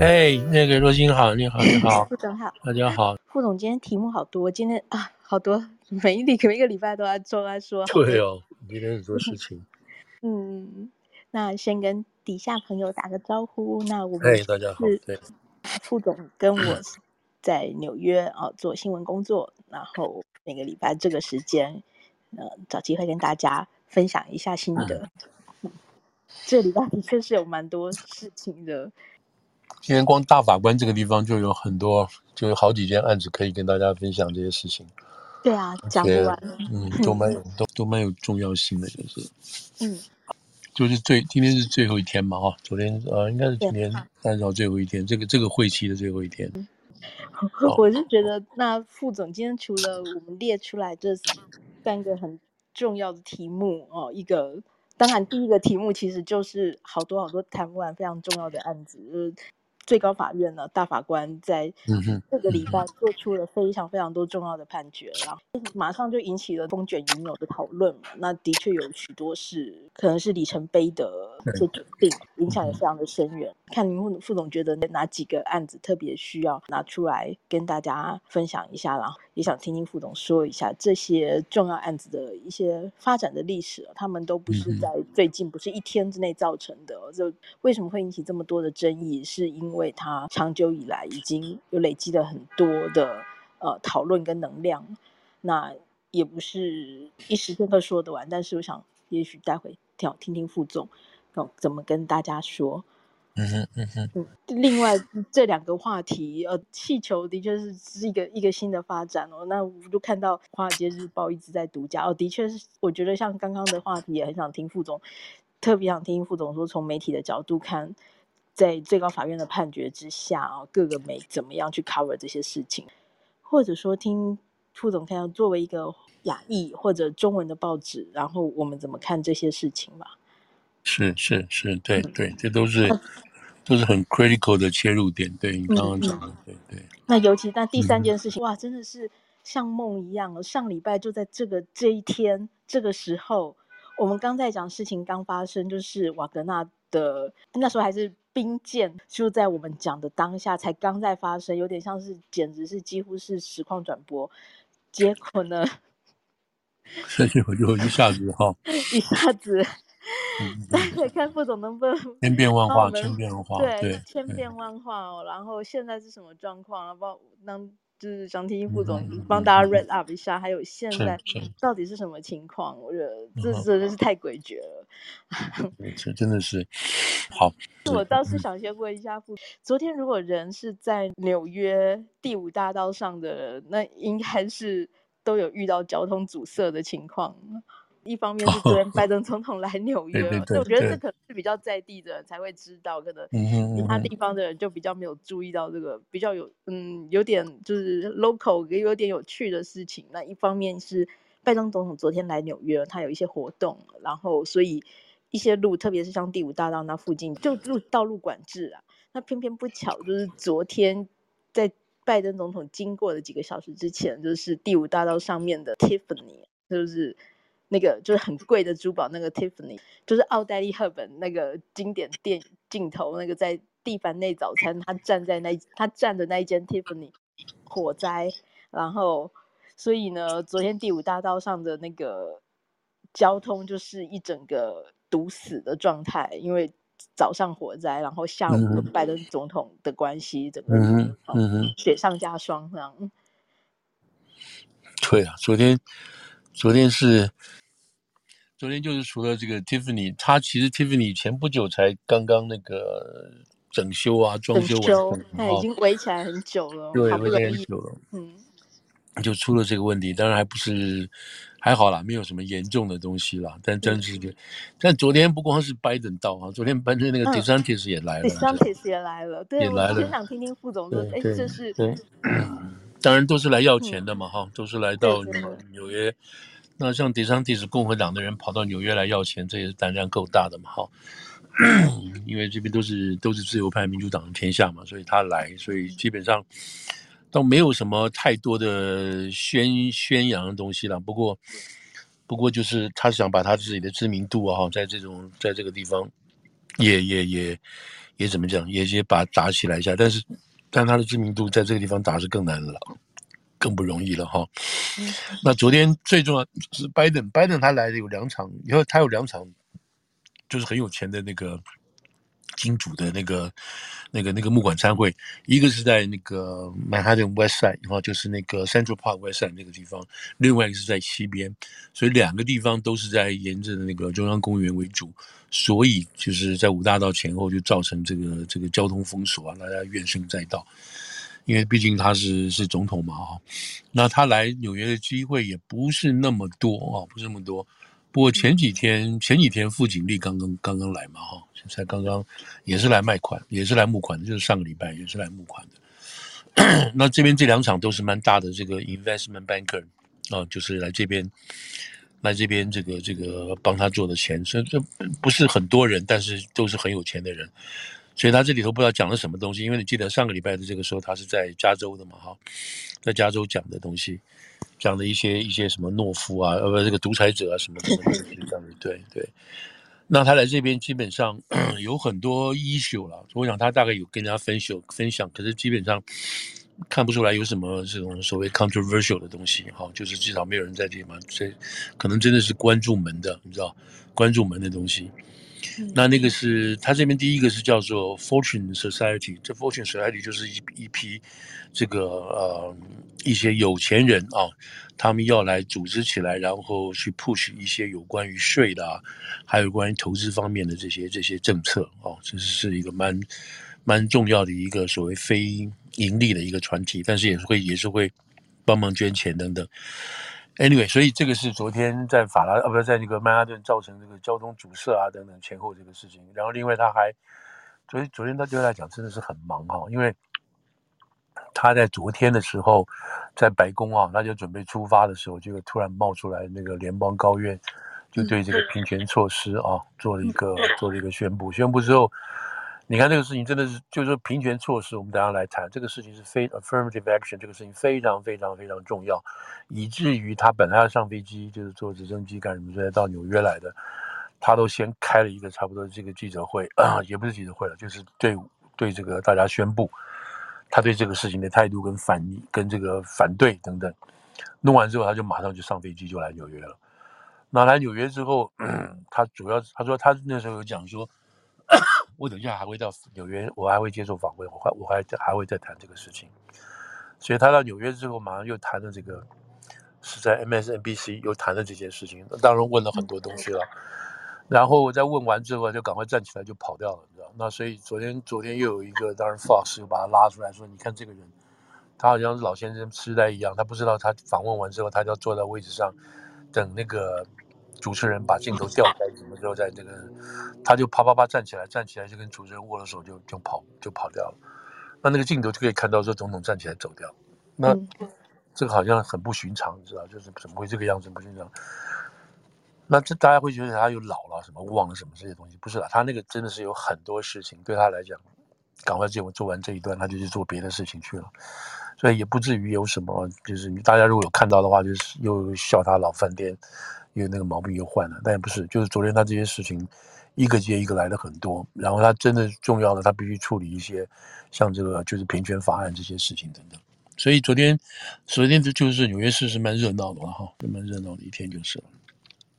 哎，那个若欣好，你好，你好，副总好，大家好。副总今天题目好多，今天啊好多，每一礼每一个礼拜都在做在说。对哦，今天很多事情。嗯，那先跟底下朋友打个招呼。那我们哎，大家好。对，副总跟我 在纽约啊做新闻工作，然后每个礼拜这个时间，呃，找机会跟大家分享一下心得。嗯，这礼拜的确是有蛮多事情的。今天光大法官这个地方就有很多，就有好几件案子可以跟大家分享这些事情。对啊，讲不完。嗯，都蛮有，都都蛮有重要性的，就是。嗯。就是最今天是最后一天嘛，哈，昨天呃，应该是今天三十号最后一天，这个这个会期的最后一天。我是觉得，那副总今天除了我们列出来这三个很重要的题目哦，一个当然第一个题目其实就是好多好多谈不完非常重要的案子，就是。最高法院呢，大法官在这个礼拜做出了非常非常多重要的判决，然后马上就引起了风卷云涌的讨论嘛。那的确有许多是可能是里程碑的一些决定，影响也非常的深远。看您副副总觉得哪几个案子特别需要拿出来跟大家分享一下，然后也想听听副总说一下这些重要案子的一些发展的历史。他们都不是在最近，不是一天之内造成的。就为什么会引起这么多的争议？是因为因为它长久以来已经有累积了很多的呃讨论跟能量，那也不是一时半刻说得完。但是我想，也许待会听听听副总怎么跟大家说。嗯哼嗯哼。嗯，另外这两个话题，呃，气球的确是是一个一个新的发展哦。那我就看到《华尔街日报》一直在独家哦，的确是，我觉得像刚刚的话题，也很想听副总，特别想听副总说，从媒体的角度看。在最高法院的判决之下啊，各个媒怎么样去 cover 这些事情，或者说听副总看，作为一个亚裔或者中文的报纸，然后我们怎么看这些事情吧？是是是，对对，这都是都是很 critical 的切入点。对你刚刚讲的，嗯、对对。那尤其那第三件事情，嗯、哇，真的是像梦一样。上礼拜就在这个这一天这个时候，我们刚在讲事情刚发生，就是瓦格纳的那时候还是。兵变就在我们讲的当下，才刚在发生，有点像是，简直是几乎是实况转播。结果呢？所以我就一下子哈，一下子，看副总能不能千变万化，千变万化，对，千变万化哦。然后现在是什么状况？然后当。就是想听副总帮大家 read up 一下，还有现在到底是什么情况？我觉得这真的是太诡谲了。这真的是好。我倒是想先问一下副总，昨天如果人是在纽约第五大道上的人，那应该是都有遇到交通阻塞的情况。一方面是昨天拜登总统来纽约，所以我觉得这可能是比较在地的人才会知道，可能其他地方的人就比较没有注意到这个比较有嗯有点就是 local 也有点有趣的事情。那一方面是拜登总统昨天来纽约，他有一些活动，然后所以一些路，特别是像第五大道那附近就路道路管制啊。那偏偏不巧，就是昨天在拜登总统经过的几个小时之前，就是第五大道上面的 Tiffany 就是。那个就是很贵的珠宝，那个 Tiffany 就是奥黛丽赫本那个经典电镜头，那个在蒂凡内早餐，他站在那他站的那一间 Tiffany 火灾，然后所以呢，昨天第五大道上的那个交通就是一整个堵死的状态，因为早上火灾，然后下午拜登总统的关系，整个嗯嗯雪上加霜这样。对啊，昨天。昨天是，昨天就是除了这个 Tiffany，他其实 Tiffany 前不久才刚刚那个整修啊，装修完，他已经围起来很久了，对，围起来很久了，嗯，就出了这个问题，当然还不是还好啦，没有什么严重的东西啦，但真是个，但昨天不光是拜登到啊，昨天拜登那个 DeSantis 也来了，DeSantis 也来了，对，也来了，想听听副总说，哎，这是。当然都是来要钱的嘛，哈、嗯，都是来到纽约。那像迪桑蒂斯共和党的人跑到纽约来要钱，这也是胆量够大的嘛，哈。因为这边都是都是自由派民主党的天下嘛，所以他来，所以基本上倒没有什么太多的宣宣扬的东西了。不过，不过就是他想把他自己的知名度啊，在这种在这个地方也也也也怎么讲，也也把打起来一下。但是，但他的知名度在这个地方打是更难了，更不容易了哈。那昨天最重要是拜登，拜登他来的有两场，以后他有两场，就是很有钱的那个。金主的那个、那个、那个木管参会，一个是在那个曼哈顿 West Side，然后就是那个 Central Park West Side 那个地方，另外一个是在西边，所以两个地方都是在沿着那个中央公园为主，所以就是在五大道前后就造成这个这个交通封锁啊，大家怨声载道，因为毕竟他是是总统嘛哈，那他来纽约的机会也不是那么多啊，不是那么多。不过前几天前几天傅景丽刚刚刚刚来嘛哈，才刚刚也是来卖款，也是来募款的，就是上个礼拜也是来募款的。那这边这两场都是蛮大的这个 investment banker 啊，就是来这边来这边这个这个帮他做的钱，所以这不是很多人，但是都是很有钱的人。所以他这里头不知道讲了什么东西，因为你记得上个礼拜的这个时候他是在加州的嘛哈，在加州讲的东西。讲的一些一些什么懦夫啊，呃不，这个独裁者啊什么什么东西这样子，对对。那他来这边基本上 有很多 issue 了，我想他大概有跟大家分享分享，可是基本上看不出来有什么这种所谓 controversial 的东西哈，就是至少没有人在这里嘛，所以可能真的是关注门的，你知道，关注门的东西。那那个是他这边第一个是叫做 Fortune Society，这 Fortune Society 就是一一批这个呃一些有钱人啊，他们要来组织起来，然后去 push 一些有关于税的啊，还有关于投资方面的这些这些政策啊，这是是一个蛮蛮重要的一个所谓非盈利的一个团体，但是也是会也是会帮忙捐钱等等。Anyway，所以这个是昨天在法拉呃不是在那个曼哈顿造成这个交通阻塞啊等等前后这个事情，然后另外他还昨天昨天他对他来讲真的是很忙哈，因为他在昨天的时候在白宫啊，他就准备出发的时候，就突然冒出来那个联邦高院就对这个平权措施啊做了一个做了一个宣布，宣布之后。你看这个事情真的是，就是说平权措施，我们等下来谈这个事情是非 affirmative action，这个事情非常非常非常重要，以至于他本来要上飞机，就是坐直升机干什么，所以到纽约来的，他都先开了一个差不多这个记者会，啊，也不是记者会了，就是对对这个大家宣布他对这个事情的态度跟反跟这个反对等等，弄完之后他就马上就上飞机就来纽约了。那来纽约之后，他主要他说他那时候有讲说。我等一下还会到纽约，我还会接受访问，我还我还还会再谈这个事情。所以他到纽约之后，马上又谈了这个，是在 MSNBC 又谈了这件事情。当然问了很多东西了，然后我在问完之后就赶快站起来就跑掉了，你知道？那所以昨天昨天又有一个，当然 Fox 又把他拉出来说，你看这个人，他好像是老先生痴呆一样，他不知道他访问完之后，他就要坐在位置上等那个。主持人把镜头调开，什么时候在这个，他就啪啪啪站起来，站起来就跟主持人握了手就，就就跑就跑掉了。那那个镜头就可以看到说总统站起来走掉。那这个好像很不寻常，你知道，就是怎么会这个样子不寻常？那这大家会觉得他又老了，什么忘了什么这些东西？不是啦，他那个真的是有很多事情对他来讲，赶快做做完这一段，他就去做别的事情去了，所以也不至于有什么，就是大家如果有看到的话，就是又笑他老饭店。因为那个毛病又换了，但也不是，就是昨天他这些事情一个接一个来的很多，然后他真的重要的，他必须处理一些像这个就是平权法案这些事情等等。所以昨天，昨天就就是纽约市是蛮热闹的哈，蛮热闹的一天就是了。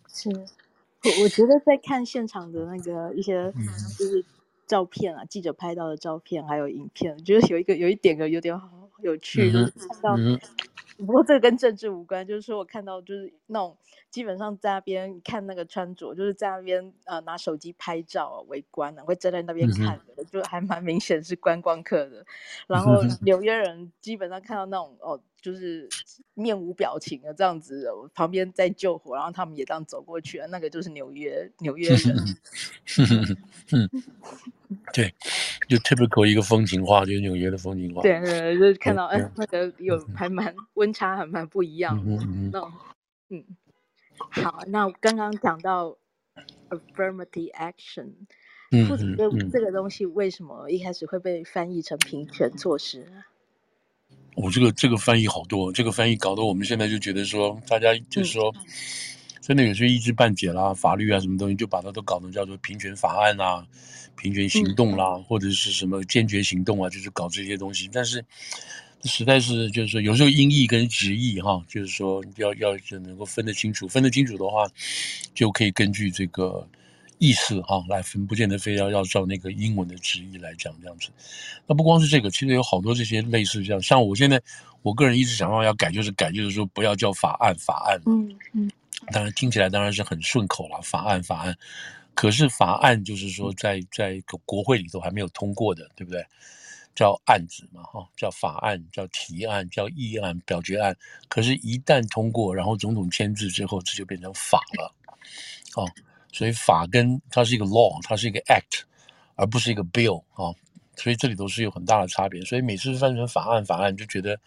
是，我我觉得在看现场的那个一些就是照片啊，记者拍到的照片还有影片，觉得有一个有一点个有点好有趣，就是看到。不过这个跟政治无关，就是说我看到就是那种基本上在那边看那个穿着，就是在那边呃拿手机拍照围观啊，会站在那边看的，嗯、就还蛮明显是观光客的。然后 纽约人基本上看到那种哦，就是面无表情的这样子，旁边在救火，然后他们也这样走过去，那个就是纽约纽约人。对，就 typical 一个风情画，就是纽约的风情画。对对对，就是看到哎、嗯，那个有还蛮温差，还蛮不一样的。嗯嗯，嗯。好，那刚刚讲到 affirmative action，父亲这这个东西为什么一开始会被翻译成平权措施呢？我、哦、这个这个翻译好多，这个翻译搞得我们现在就觉得说，大家就是说。嗯真的有些一知半解啦，法律啊什么东西就把它都搞成叫做平权法案啊、平权行动啦，嗯、或者是什么坚决行动啊，就是搞这些东西。但是实在是就是说，有时候音译跟直译哈，就是说要要就能够分得清楚，分得清楚的话，就可以根据这个。意思哈来分，不见得非要要照那个英文的直译来讲这样子。那不光是这个，其实有好多这些类似这样。像我现在，我个人一直想要要改，就是改，就是说不要叫法案法案。嗯嗯。当然听起来当然是很顺口了，法案法案。可是法案就是说在在国会里头还没有通过的，对不对？叫案子嘛哈，叫法案，叫提案，叫议案，表决案。可是，一旦通过，然后总统签字之后，这就变成法了，哦。所以法跟它是一个 law，它是一个 act，而不是一个 bill 啊，所以这里头是有很大的差别。所以每次翻成法案，法案就觉得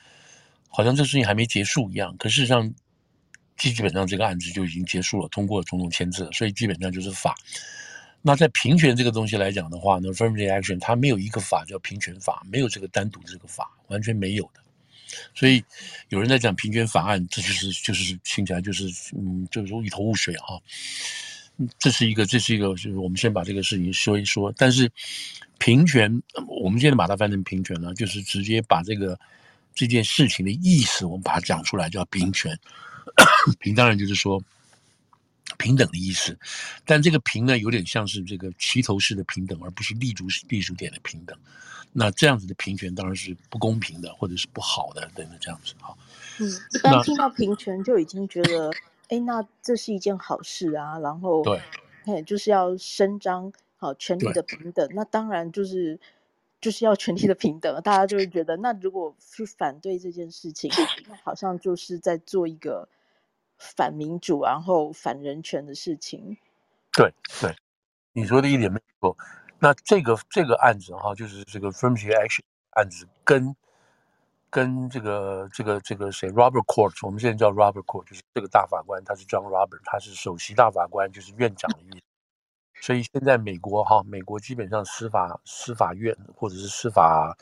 好像这事情还没结束一样。可事实上，基本上这个案子就已经结束了，通过了总统签字，所以基本上就是法。那在平权这个东西来讲的话呢，affirmative action 它没有一个法叫平权法，没有这个单独的这个法，完全没有的。所以有人在讲平权法案，这就是就是听起来就是嗯，就是一头雾水哈、啊。这是一个，这是一个，就是我们先把这个事情说一说。但是平权，我们现在把它翻成平权了，就是直接把这个这件事情的意思，我们把它讲出来，叫平权。平当然就是说平等的意思，但这个平呢，有点像是这个齐头式的平等，而不是立足立足点的平等。那这样子的平权当然是不公平的，或者是不好的，等等这样子哈。嗯，一般听到平权就已经觉得。哎，那这是一件好事啊，然后对，哎，就是要伸张好权利的平等，那当然就是就是要权利的平等，大家就会觉得，那如果去反对这件事情，那好像就是在做一个反民主，然后反人权的事情。对对，你说的一点没错。那这个这个案子哈，就是这个 affirmative action 案子跟。跟跟这个这个这个谁，Robert Court，我们现在叫 Robert Court，就是这个大法官，他是 John Robert，他是首席大法官，就是院长的意思。所以现在美国哈，美国基本上司法司法院或者是司法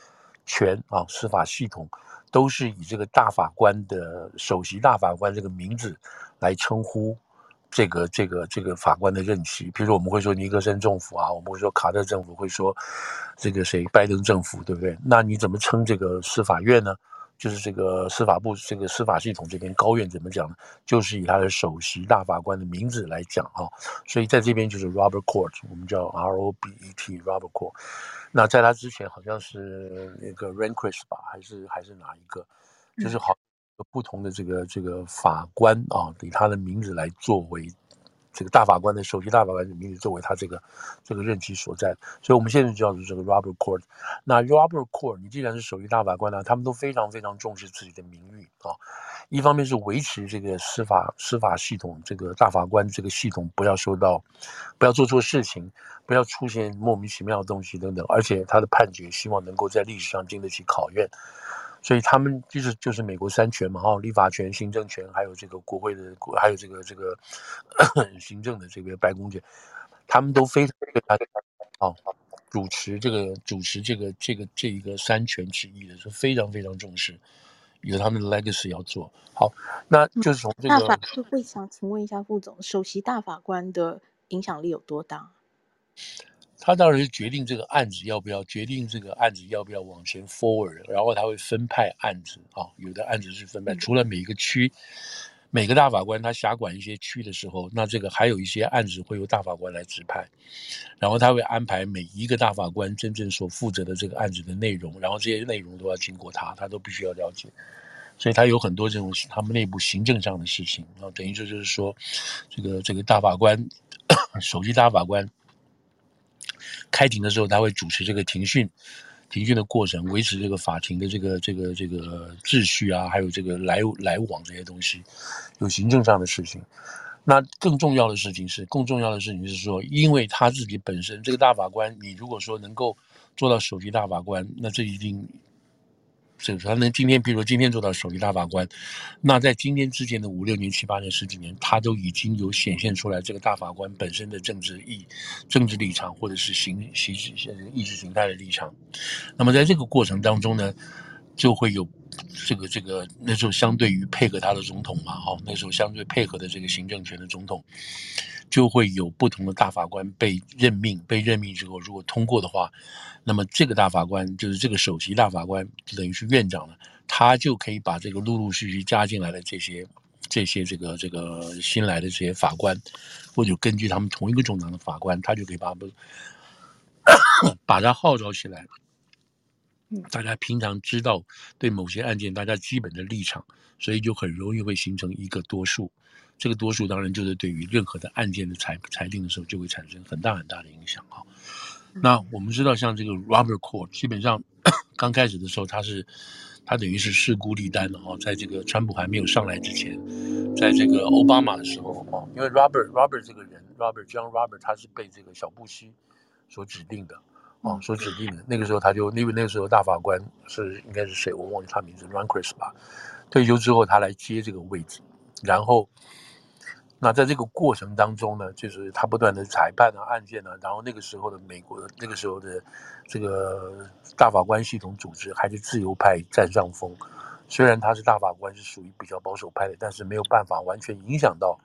权啊，司法系统都是以这个大法官的首席大法官这个名字来称呼。这个这个这个法官的任期，比如说我们会说尼克森政府啊，我们会说卡特政府，会说这个谁拜登政府，对不对？那你怎么称这个司法院呢？就是这个司法部这个司法系统这边高院怎么讲呢？就是以他的首席大法官的名字来讲哈、啊。所以在这边就是 Robert Court，我们叫 R O B E T Robert Court。那在他之前好像是那个 Rehnquist 吧，还是还是哪一个？就是好。不同的这个这个法官啊，以他的名字来作为这个大法官的首席大法官的名字作为他这个这个任期所在，所以我们现在就叫做这个 Robert Court。那 Robert Court，你既然是首席大法官呢，他们都非常非常重视自己的名誉啊。一方面是维持这个司法司法系统，这个大法官这个系统不要受到，不要做错事情，不要出现莫名其妙的东西等等，而且他的判决希望能够在历史上经得起考验。所以他们就是就是美国三权嘛，哈，立法权、行政权，还有这个国会的，还有这个这个 行政的这个白宫权，他们都非常啊，主持这个主持这个这个这一个三权之一的是非常非常重视，有他们的 legacy 要做好，那就是从这个。大法会想请问一下副总，首席大法官的影响力有多大？他当然是决定这个案子要不要，决定这个案子要不要往前 forward，然后他会分派案子啊，有的案子是分派，除了每一个区，每个大法官他辖管一些区的时候，那这个还有一些案子会由大法官来指派，然后他会安排每一个大法官真正所负责的这个案子的内容，然后这些内容都要经过他，他都必须要了解，所以他有很多这种他们内部行政上的事情啊，等于说就是说，这个这个大法官，首席大法官。开庭的时候，他会主持这个庭讯，庭讯的过程，维持这个法庭的这个这个这个秩序啊，还有这个来来往这些东西，有行政上的事情。那更重要的事情是，更重要的事情是说，因为他自己本身这个大法官，你如果说能够做到首席大法官，那这一定。所以说他能今天，比如今天做到首席大法官，那在今天之前的五六年、七八年、十几年，他都已经有显现出来这个大法官本身的政治意、政治立场，或者是形形意识形态的立场。那么在这个过程当中呢，就会有这个这个那时候相对于配合他的总统嘛，哈，那时候相对配合的这个行政权的总统，就会有不同的大法官被任命，被任命之后，如果通过的话，那么这个大法官就是这个首席大法官，就等于是院长了，他就可以把这个陆陆续续加进来的这些这些这个这个新来的这些法官，或者根据他们同一个政党的法官，他就可以把他把他号召起来。大家平常知道对某些案件大家基本的立场，所以就很容易会形成一个多数。这个多数当然就是对于任何的案件的裁裁定的时候，就会产生很大很大的影响哈。那我们知道，像这个 Robert Court，基本上 刚开始的时候，他是他等于是势孤立单的哈，在这个川普还没有上来之前，在这个奥巴马的时候啊，因为 Robert Robert 这个人，Robert John Robert，他是被这个小布希所指定的。哦，所指定的那个时候，他就因为那个时候大法官是应该是谁，我忘记他名字，Rehnquist 吧。退休之后，他来接这个位置。然后，那在这个过程当中呢，就是他不断的裁判啊、案件啊。然后那个时候的美国那个时候的这个大法官系统组织还是自由派占上风。虽然他是大法官，是属于比较保守派的，但是没有办法完全影响到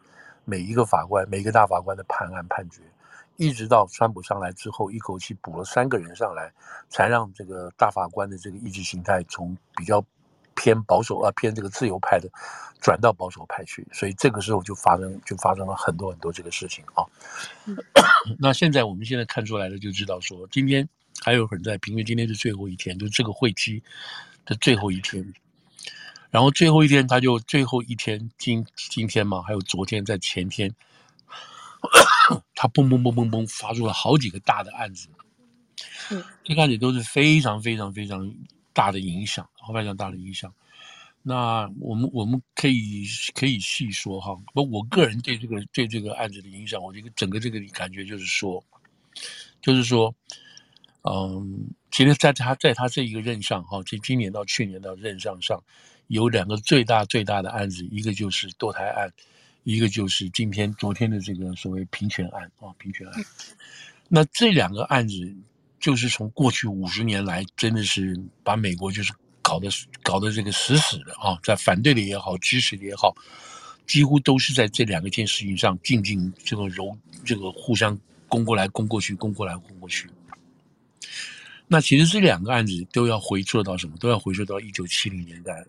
每一个法官、每一个大法官的判案判决。一直到川普上来之后，一口气补了三个人上来，才让这个大法官的这个意识形态从比较偏保守啊偏这个自由派的，转到保守派去。所以这个时候就发生就发生了很多很多这个事情啊。嗯、那现在我们现在看出来的，就知道说今天还有人在评，因为今天是最后一天，就是这个会期的最后一天。然后最后一天他就最后一天今今天嘛，还有昨天在前天。他嘣嘣嘣嘣嘣发出了好几个大的案子，嗯，这个案子都是非常非常非常大的影响，后非常大的影响。那我们我们可以可以细说哈，不，我个人对这个对这个案子的影响，我这个整个这个感觉就是说，就是说，嗯，其实在他在他这一个任上哈，这今年到去年到任上上，有两个最大最大的案子，一个就是堕胎案。一个就是今天、昨天的这个所谓平权案啊，平权案。那这两个案子，就是从过去五十年来，真的是把美国就是搞得搞得这个死死的啊，在反对的也好，支持的也好，几乎都是在这两个件事情上进进这个揉，这个互相攻过来、攻过去、攻过来、攻过去。那其实这两个案子都要回溯到什么？都要回溯到一九七零年代。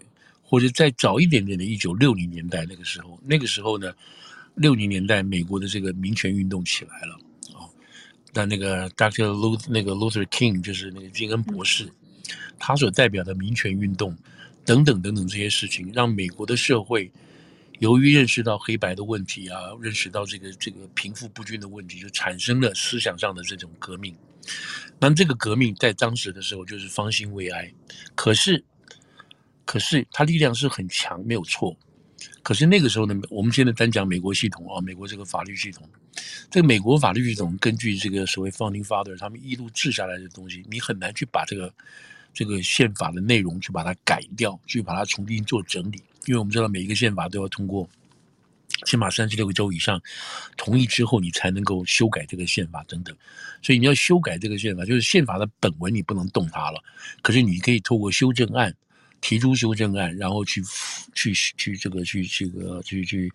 或者再早一点点的，一九六零年代那个时候，那个时候呢，六零年代美国的这个民权运动起来了。那那个 Dr. Luther 那个 Luther King 就是那个金恩博士，他所代表的民权运动等等等等这些事情，让美国的社会由于认识到黑白的问题啊，认识到这个这个贫富不均的问题，就产生了思想上的这种革命。那这个革命在当时的时候就是方兴未艾，可是。可是他力量是很强，没有错。可是那个时候呢，我们现在单讲美国系统啊，美国这个法律系统，这个美国法律系统根据这个所谓 Founding Father 他们一路治下来的东西，你很难去把这个这个宪法的内容去把它改掉，去把它重新做整理。因为我们知道每一个宪法都要通过起码三十六个州以上同意之后，你才能够修改这个宪法等等。所以你要修改这个宪法，就是宪法的本文你不能动它了，可是你可以透过修正案。提出修正案，然后去去去这个去这个去去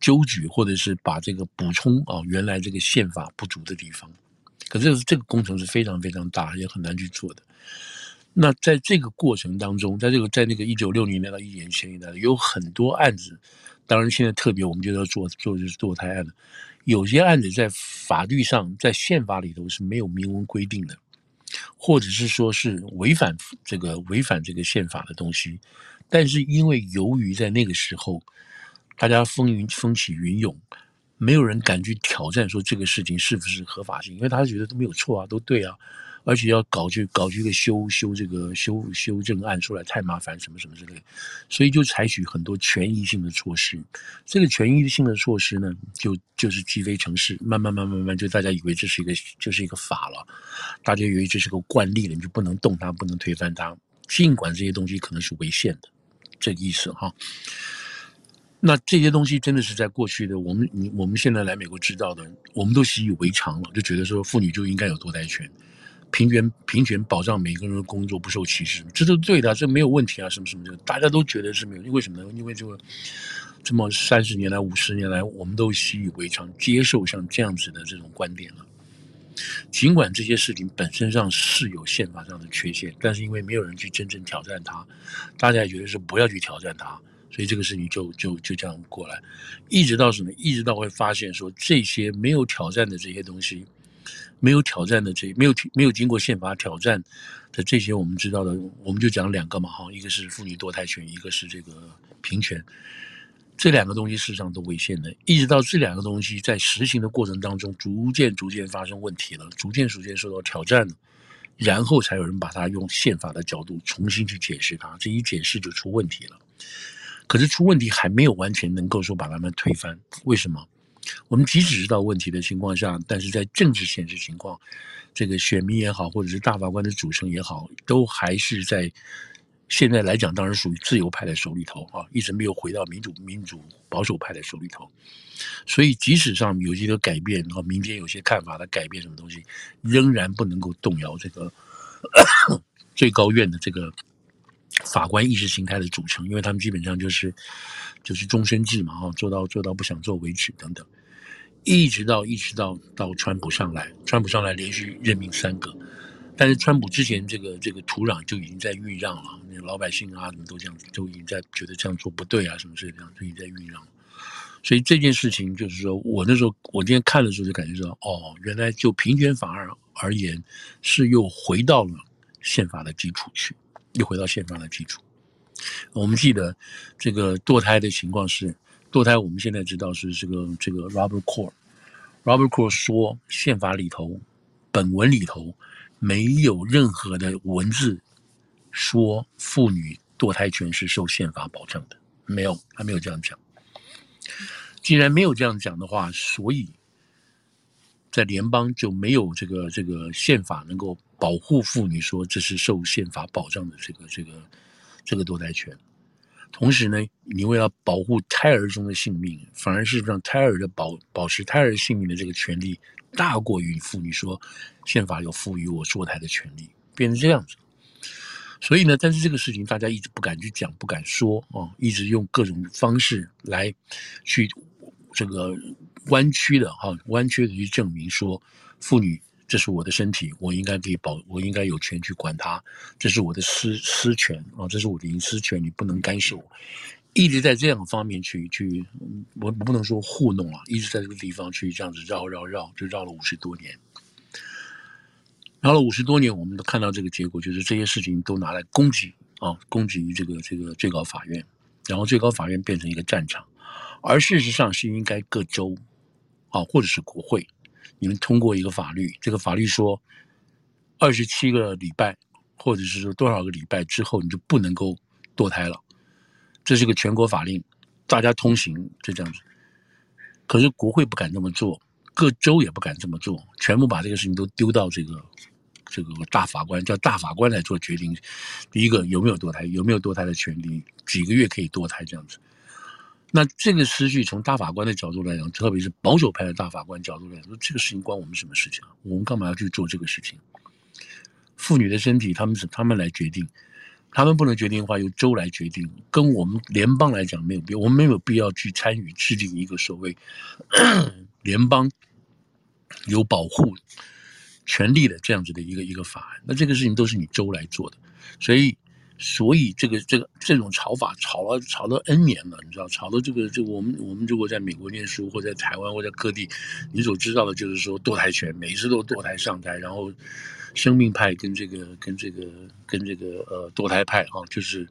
纠举，或者是把这个补充啊原来这个宪法不足的地方。可是这个工程是非常非常大，也很难去做的。那在这个过程当中，在这个在那个一九六零年到一年前一代，有很多案子。当然，现在特别我们就要做做就是堕胎案了，有些案子在法律上在宪法里头是没有明文规定的。或者是说是违反这个违反这个宪法的东西，但是因为由于在那个时候，大家风云风起云涌，没有人敢去挑战说这个事情是不是合法性，因为他觉得都没有错啊，都对啊。而且要搞去搞去一个修修这个修修正案出来太麻烦，什么什么之类，所以就采取很多权益性的措施。这个权益性的措施呢，就就是积非成是，慢慢慢慢慢，就大家以为这是一个就是一个法了，大家以为这是个惯例了，你就不能动它，不能推翻它，尽管这些东西可能是违宪的，这个意思哈。那这些东西真的是在过去的我们你我们现在来美国知道的，我们都习以为常了，就觉得说妇女就应该有多待权。平权平权保障每个人的工作不受歧视，这都对的，这没有问题啊，什么什么的，大家都觉得是没有，因为什么呢？因为这个这么三十年来、五十年来，我们都习以为常，接受像这样子的这种观点了。尽管这些事情本身上是有宪法上的缺陷，但是因为没有人去真正挑战它，大家也觉得是不要去挑战它，所以这个事情就就就这样过来，一直到什么？一直到会发现说这些没有挑战的这些东西，没有挑战的这没有没有经过宪法挑战的这些我们知道的，我们就讲两个嘛哈，一个是妇女堕胎权，一个是这个平权。这两个东西事实上都违宪的，一直到这两个东西在实行的过程当中，逐渐逐渐发生问题了，逐渐逐渐受到挑战了，然后才有人把它用宪法的角度重新去解释它，这一解释就出问题了。可是出问题还没有完全能够说把它们推翻，为什么？我们即使知道问题的情况下，但是在政治现实情况，这个选民也好，或者是大法官的组成也好，都还是在。现在来讲，当然属于自由派的手里头啊，一直没有回到民主、民主保守派的手里头。所以，即使上有些个改变，然后民间有些看法的改变，什么东西，仍然不能够动摇这个 最高院的这个法官意识形态的组成，因为他们基本上就是就是终身制嘛，哈，做到做到不想做为止等等，一直到一直到到川普上来，川普上来连续任命三个。但是川普之前这个这个土壤就已经在酝酿了，老百姓啊，什么都这样，都已经在觉得这样做不对啊，什么之类的就已经在酝酿。所以这件事情就是说，我那时候我今天看的时候就感觉到，哦，原来就平权法案而言，是又回到了宪法的基础去，又回到宪法的基础。我们记得这个堕胎的情况是，堕胎我们现在知道是这个这个 Robert Core，Robert Core 说宪法里头本文里头。没有任何的文字说妇女堕胎权是受宪法保障的，没有，他没有这样讲。既然没有这样讲的话，所以在联邦就没有这个这个宪法能够保护妇女，说这是受宪法保障的这个这个这个堕胎权。同时呢，你为了保护胎儿中的性命，反而是让胎儿的保保持胎儿性命的这个权利。大过于妇女说，宪法有赋予我堕胎的权利，变成这样子。所以呢，但是这个事情大家一直不敢去讲，不敢说啊，一直用各种方式来去这个弯曲的哈，弯曲的去证明说，妇女这是我的身体，我应该可以保，我应该有权去管它，这是我的私私权啊，这是我的隐私权，你不能干涉我。一直在这样方面去去，我我不能说糊弄啊，一直在这个地方去这样子绕绕绕，就绕了五十多年。绕了五十多年，我们都看到这个结果，就是这些事情都拿来攻击啊，攻击于这个这个最高法院，然后最高法院变成一个战场，而事实上是应该各州啊或者是国会，你们通过一个法律，这个法律说二十七个礼拜，或者是说多少个礼拜之后，你就不能够堕胎了。这是个全国法令，大家通行就这样子。可是国会不敢这么做，各州也不敢这么做，全部把这个事情都丢到这个这个大法官，叫大法官来做决定。第一个有没有堕胎，有没有堕胎的权利，几个月可以堕胎这样子。那这个思绪从大法官的角度来讲，特别是保守派的大法官角度来讲，说这个事情关我们什么事情啊？我们干嘛要去做这个事情？妇女的身体，他们是他们来决定。他们不能决定的话，由州来决定。跟我们联邦来讲没有必要，我们没有必要去参与制定一个所谓 联邦有保护权利的这样子的一个一个法案。那这个事情都是你州来做的，所以所以这个这个这种炒法炒了炒了 N 年了，你知道，炒到这个这个我们我们如果在美国念书，或在台湾，或在各地，你所知道的就是说堕胎权，每一次都堕胎上台，然后。生命派跟这个跟这个跟这个呃堕胎派哈、啊，就是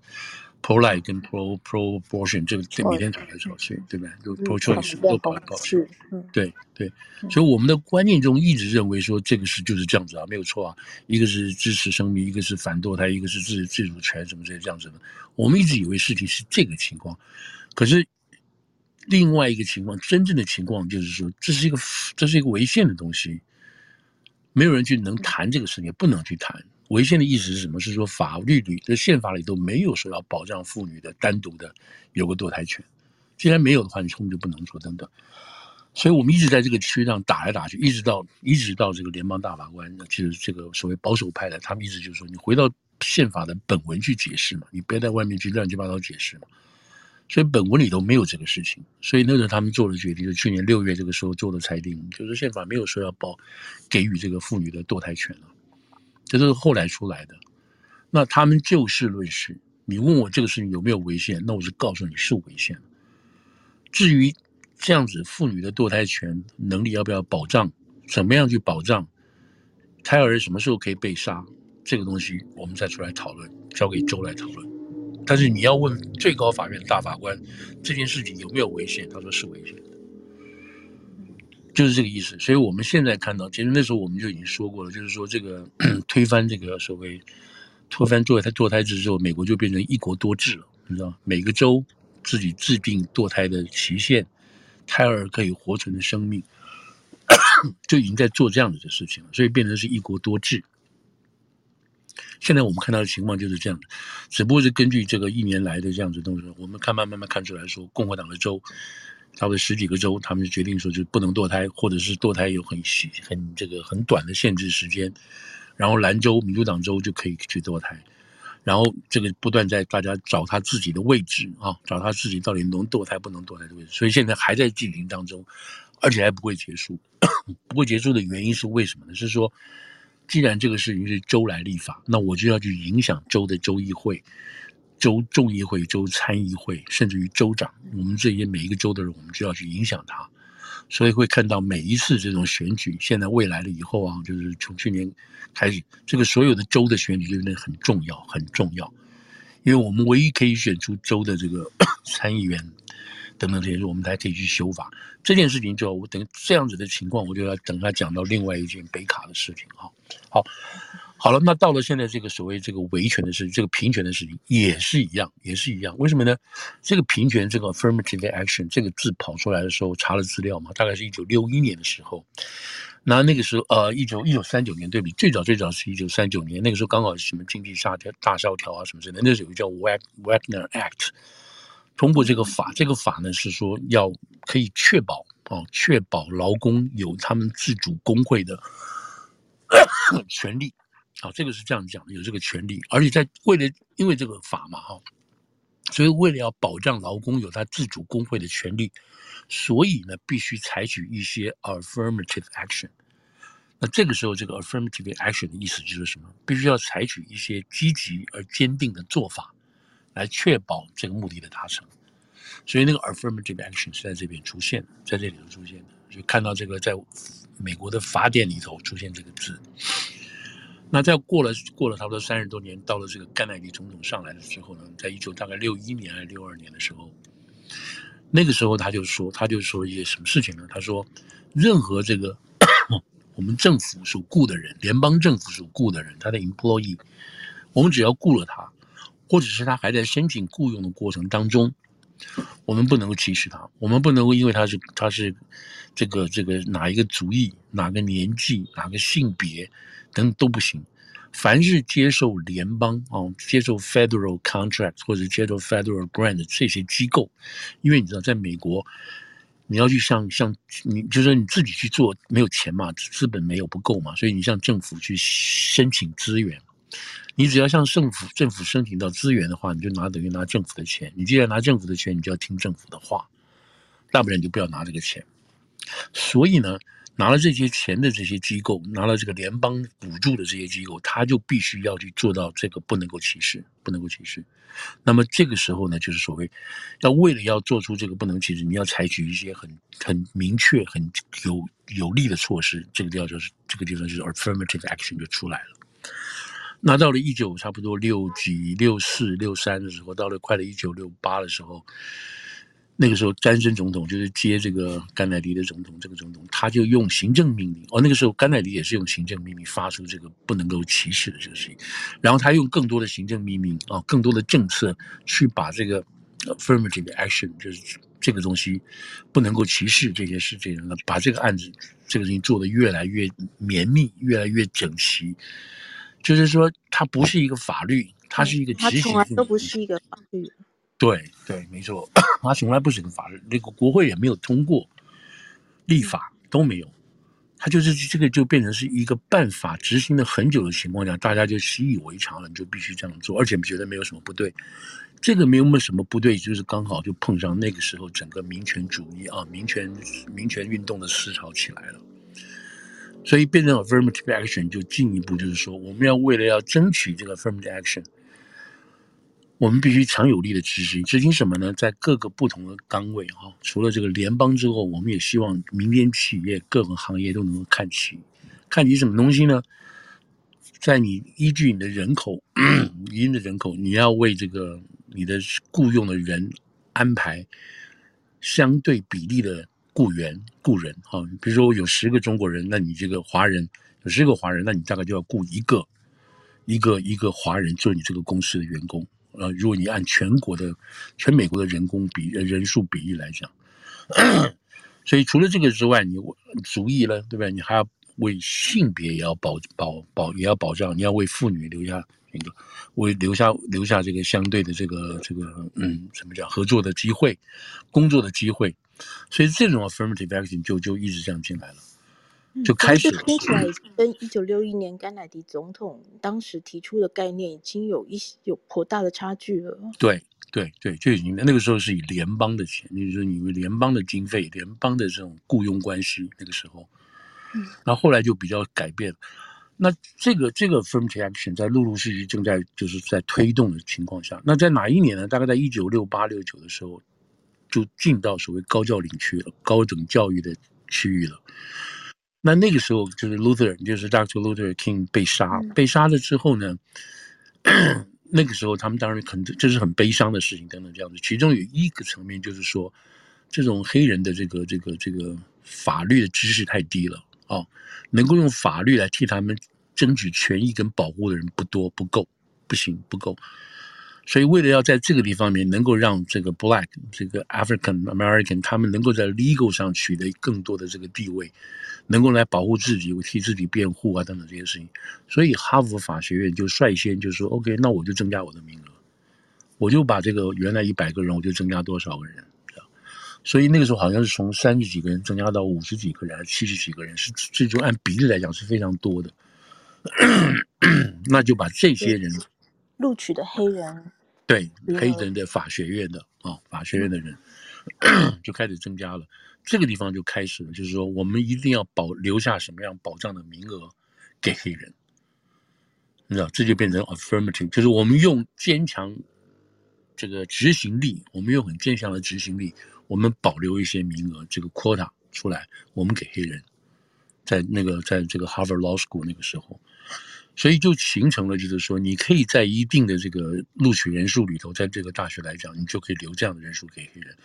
pro life 跟 pro pro abortion 这个每天吵来吵去，对不对？都 pro choice 都跑来跑去，对对。所以我们的观念中一直认为说这个是就是这样子啊，没有错啊。一个是支持生命，一个是反堕胎，一个是自自主权什么这些这样子的。我们一直以为事情是这个情况，可是另外一个情况，真正的情况就是说，这是一个这是一个违宪的东西。没有人去能谈这个事情，也不能去谈。违宪的意思是什么？是说法律里的宪法里都没有说要保障妇女的单独的有个堕胎权。既然没有的话，你根本就不能做等等。所以我们一直在这个区上打来打去，一直到一直到这个联邦大法官，就是这个所谓保守派的，他们一直就说，你回到宪法的本文去解释嘛，你别在外面去乱七八糟解释嘛。所以本文里头没有这个事情，所以那时候他们做了决定，就去年六月这个时候做的裁定，就是宪法没有说要保给予这个妇女的堕胎权了，这都是后来出来的。那他们就事论事，你问我这个事情有没有违宪，那我就告诉你是违宪。至于。这样子，妇女的堕胎权能力要不要保障？怎么样去保障？胎儿什么时候可以被杀？这个东西我们再出来讨论，交给州来讨论。但是你要问最高法院大法官这件事情有没有违宪？他说是违宪，就是这个意思。所以我们现在看到，其实那时候我们就已经说过了，就是说这个 推翻这个所谓推翻堕胎堕胎制之后，美国就变成一国多制了，你知道，每个州自己制定堕胎的期限。胎儿可以活存的生命，就已经在做这样子的事情了，所以变成是一国多制。现在我们看到的情况就是这样的，只不过是根据这个一年来的这样子东西，我们看慢慢慢看出来说，共和党的州，差不多十几个州，他们就决定说就不能堕胎，或者是堕胎有很细很这个很短的限制时间，然后兰州、民主党州就可以去堕胎。然后这个不断在大家找他自己的位置啊，找他自己到底能堕胎不能堕胎的位置，所以现在还在进行当中，而且还不会结束。不会结束的原因是为什么呢？是说，既然这个事情是州来立法，那我就要去影响州的州议会、州众议会、州参议会，甚至于州长，我们这些每一个州的人，我们就要去影响他。所以会看到每一次这种选举，现在未来了以后啊，就是从去年开始，这个所有的州的选举就变得很重要，很重要，因为我们唯一可以选出州的这个 参议员等等这些，我们才可以去修法。这件事情就我等这样子的情况，我就要等他讲到另外一件北卡的事情啊。好。好了，那到了现在这个所谓这个维权的事情，这个平权的事情也是一样，也是一样。为什么呢？这个平权这个 affirmative action 这个字跑出来的时候，查了资料嘛，大概是一九六一年的时候。那那个时候，呃，一九一九三九年对比，最早最早是一九三九年，那个时候刚好是什么经济沙条大萧条啊什么之类的。那时候有个叫 Wagner Act，通过这个法，这个法呢是说要可以确保啊，确保劳工有他们自主工会的 权利。啊，这个是这样讲的，有这个权利，而且在为了因为这个法嘛，哈，所以为了要保障劳工有他自主工会的权利，所以呢，必须采取一些 affirmative action。那这个时候，这个 affirmative action 的意思就是什么？必须要采取一些积极而坚定的做法，来确保这个目的的达成。所以那个 affirmative action 是在这边出现的，在这里头出现的，就看到这个在美国的法典里头出现这个字。那在过了过了差不多三十多年，到了这个甘乃迪总统上来的时候呢，在一九大概六一年还是六二年的时候，那个时候他就说，他就说一些什么事情呢？他说，任何这个 我们政府所雇的人，联邦政府所雇的人，他的 employee，我们只要雇了他，或者是他还在申请雇佣的过程当中，我们不能够歧视他，我们不能够因为他是他是这个这个哪一个族裔、哪个年纪、哪个性别。等都不行，凡是接受联邦啊，接受 federal contract 或者接受 federal grant 这些机构，因为你知道，在美国，你要去向向你，就是你自己去做，没有钱嘛，资本没有不够嘛，所以你向政府去申请资源，你只要向政府政府申请到资源的话，你就拿等于拿政府的钱，你既然拿政府的钱，你就要听政府的话，大不了你就不要拿这个钱，所以呢。拿了这些钱的这些机构，拿了这个联邦补助的这些机构，他就必须要去做到这个不能够歧视，不能够歧视。那么这个时候呢，就是所谓要为了要做出这个不能歧视，你要采取一些很很明确、很有有力的措施。这个地方就是这个地方就是 affirmative action 就出来了。那到了一九差不多六几、六四、六三的时候，到了快了一九六八的时候。那个时候，詹森总统就是接这个甘乃迪的总统，这个总统他就用行政命令。哦，那个时候甘乃迪也是用行政命令发出这个不能够歧视的这个事情，然后他用更多的行政命令啊，更多的政策去把这个 affirmative action 就是这个东西不能够歧视这些事情，把这个案子这个事情做得越来越绵密，越来越整齐。就是说，它不是一个法律，它是一个执行。它从来都不是一个法律。对对，没错，他从来不是个法律，那个国会也没有通过。立法都没有，他就是这个就变成是一个办法执行了很久的情况下，大家就习以为常了，你就必须这样做，而且觉得没有什么不对。这个没有什么不对，就是刚好就碰上那个时候整个民权主义啊，民权民权运动的思潮起来了。所以变成 affirmative action 就进一步就是说，我们要为了要争取这个 affirmative action，我们必须强有力的执行。执行什么呢？在各个不同的岗位哈，除了这个联邦之后，我们也希望民间企业各个行业都能够看齐。看齐什么东西呢？在你依据你的人口，一定的人口，你要为这个你的雇佣的人安排相对比例的。雇员、雇人，哈，比如说有十个中国人，那你这个华人有十个华人，那你大概就要雇一个、一个、一个华人做你这个公司的员工。呃，如果你按全国的、全美国的人工比人数比例来讲，所以除了这个之外，你族裔了，对不对？你还要为性别也要保保保，也要保障，你要为妇女留下那个，为留下留下这个相对的这个这个嗯，什么叫合作的机会、工作的机会。所以这种 affirmative action 就就一直这样进来了，就开始了。听起来跟一九六一年甘乃迪总统当时提出的概念已经有一些有颇大的差距了。对对对，就已经那个时候是以联邦的钱，就是说你们联邦的经费、联邦的这种雇佣关系，那个时候，嗯，然后后来就比较改变。那这个这个 affirmative action 在陆陆续续正在就是在推动的情况下，那在哪一年呢？大概在一九六八六九的时候。就进到所谓高教领区了，高等教育的区域了。那那个时候就是 Luther，就是 Dr. Luther King 被杀，被杀了之后呢，那个时候他们当然可能这是很悲伤的事情等等这样子。其中有一个层面就是说，这种黑人的这个这个这个法律的知识太低了啊、哦，能够用法律来替他们争取权益跟保护的人不多，不够，不行，不够。所以，为了要在这个地方面能够让这个 Black 这个 African American 他们能够在 legal 上取得更多的这个地位，能够来保护自己、替自己辩护啊等等这些事情，所以哈佛法学院就率先就说：“OK，那我就增加我的名额，我就把这个原来一百个人，我就增加多少个人。”所以那个时候好像是从三十几个人增加到五十几个人，还是七十几个人，是这就按比例来讲是非常多的。那就把这些人。录取的黑人，对黑人的法学院的啊、哦，法学院的人 就开始增加了。这个地方就开始了，就是说我们一定要保留下什么样保障的名额给黑人，你知道，这就变成 affirmative，就是我们用坚强这个执行力，我们用很坚强的执行力，我们保留一些名额，这个 quota 出来，我们给黑人，在那个在这个 Harvard Law School 那个时候。所以就形成了，就是说，你可以在一定的这个录取人数里头，在这个大学来讲，你就可以留这样的人数给黑人。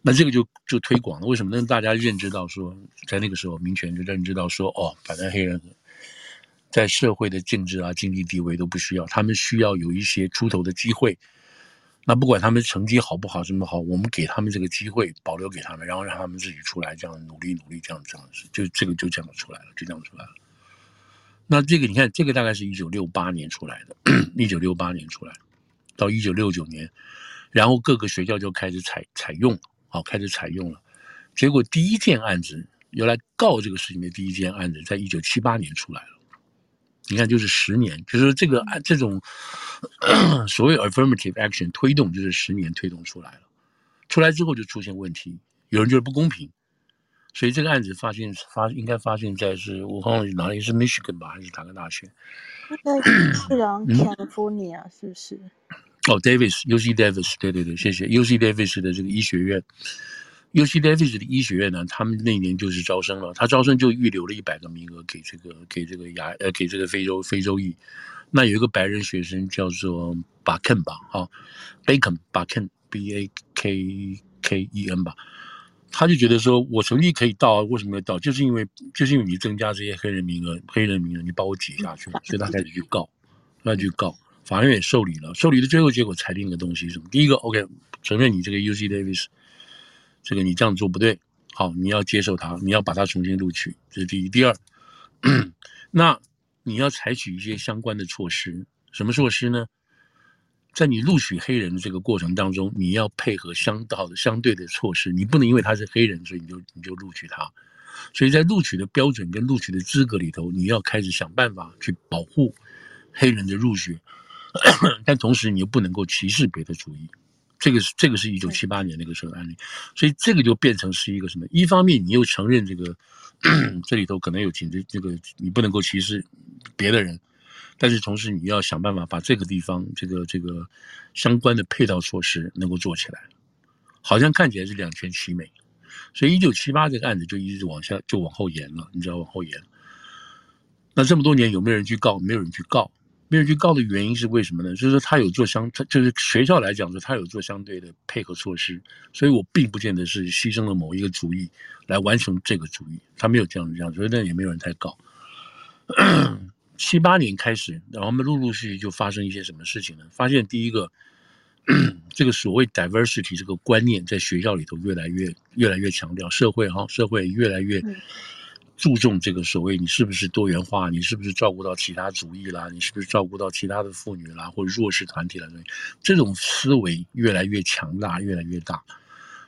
那这个就就推广了。为什么呢？大家认知到说，在那个时候，民权就认知到说，哦，反正黑人在社会的政治啊、经济地位都不需要，他们需要有一些出头的机会。那不管他们成绩好不好，什么好，我们给他们这个机会，保留给他们，然后让他们自己出来，这样努力努力，这样这样，就这个就这样出来了，就这样出来了。那这个你看，这个大概是一九六八年出来的，一九六八年出来，到一九六九年，然后各个学校就开始采采用，好，开始采用了。结果第一件案子，原来告这个事情的第一件案子，在一九七八年出来了。你看，就是十年，就是这个案这种 所谓 affirmative action 推动，就是十年推动出来了。出来之后就出现问题，有人觉得不公平。所以这个案子发现发应该发现在是我忘了哪里是 Michigan 吧，还是哪个大学？在是啊，California 是不是？哦，Davis，UC Davis，对对对，谢谢 UC Davis 的这个医学院，UC Davis 的医学院呢，他们那年就是招生了，他招生就预留了一百个名额给这个给这个亚呃给这个非洲非洲裔，那有一个白人学生叫做 Bakken 吧，啊，Bacon Bakken B A K K E N 吧。他就觉得说，我成绩可以到，为什么要到？就是因为，就是因为你增加这些黑人名额，黑人名额，你把我挤下去，所以他开始去告，那就告，法院也受理了，受理的最后结果裁定的东西是什么？第一个，OK，承认你这个 UC Davis，这个你这样做不对，好，你要接受他，你要把他重新录取，这是第一。第二，那你要采取一些相关的措施，什么措施呢？在你录取黑人的这个过程当中，你要配合相到的相对的措施，你不能因为他是黑人，所以你就你就录取他，所以在录取的标准跟录取的资格里头，你要开始想办法去保护黑人的入学，但同时你又不能够歧视别的族裔。这个是这个是一九七八年那个时候的案例，所以这个就变成是一个什么？一方面你又承认这个 这里头可能有歧视，这个你不能够歧视别的人，但是同时你要想办法把这个地方这个这个相关的配套措施能够做起来，好像看起来是两全其美，所以一九七八这个案子就一直往下就往后延了，你知道往后延。那这么多年有没有人去告？没有人去告。没有人去告的原因是为什么呢？就是说他有做相，就是学校来讲说他有做相对的配合措施，所以我并不见得是牺牲了某一个主意来完成这个主意，他没有这样这样，所以那也没有人太告。七八年开始，然后我们陆陆续续就发生一些什么事情呢？发现第一个，这个所谓 diversity 这个观念在学校里头越来越越来越强调，社会哈社会越来越。注重这个所谓你是不是多元化，你是不是照顾到其他族裔啦，你是不是照顾到其他的妇女啦，或者弱势团体啦，这种思维越来越强大，越来越大。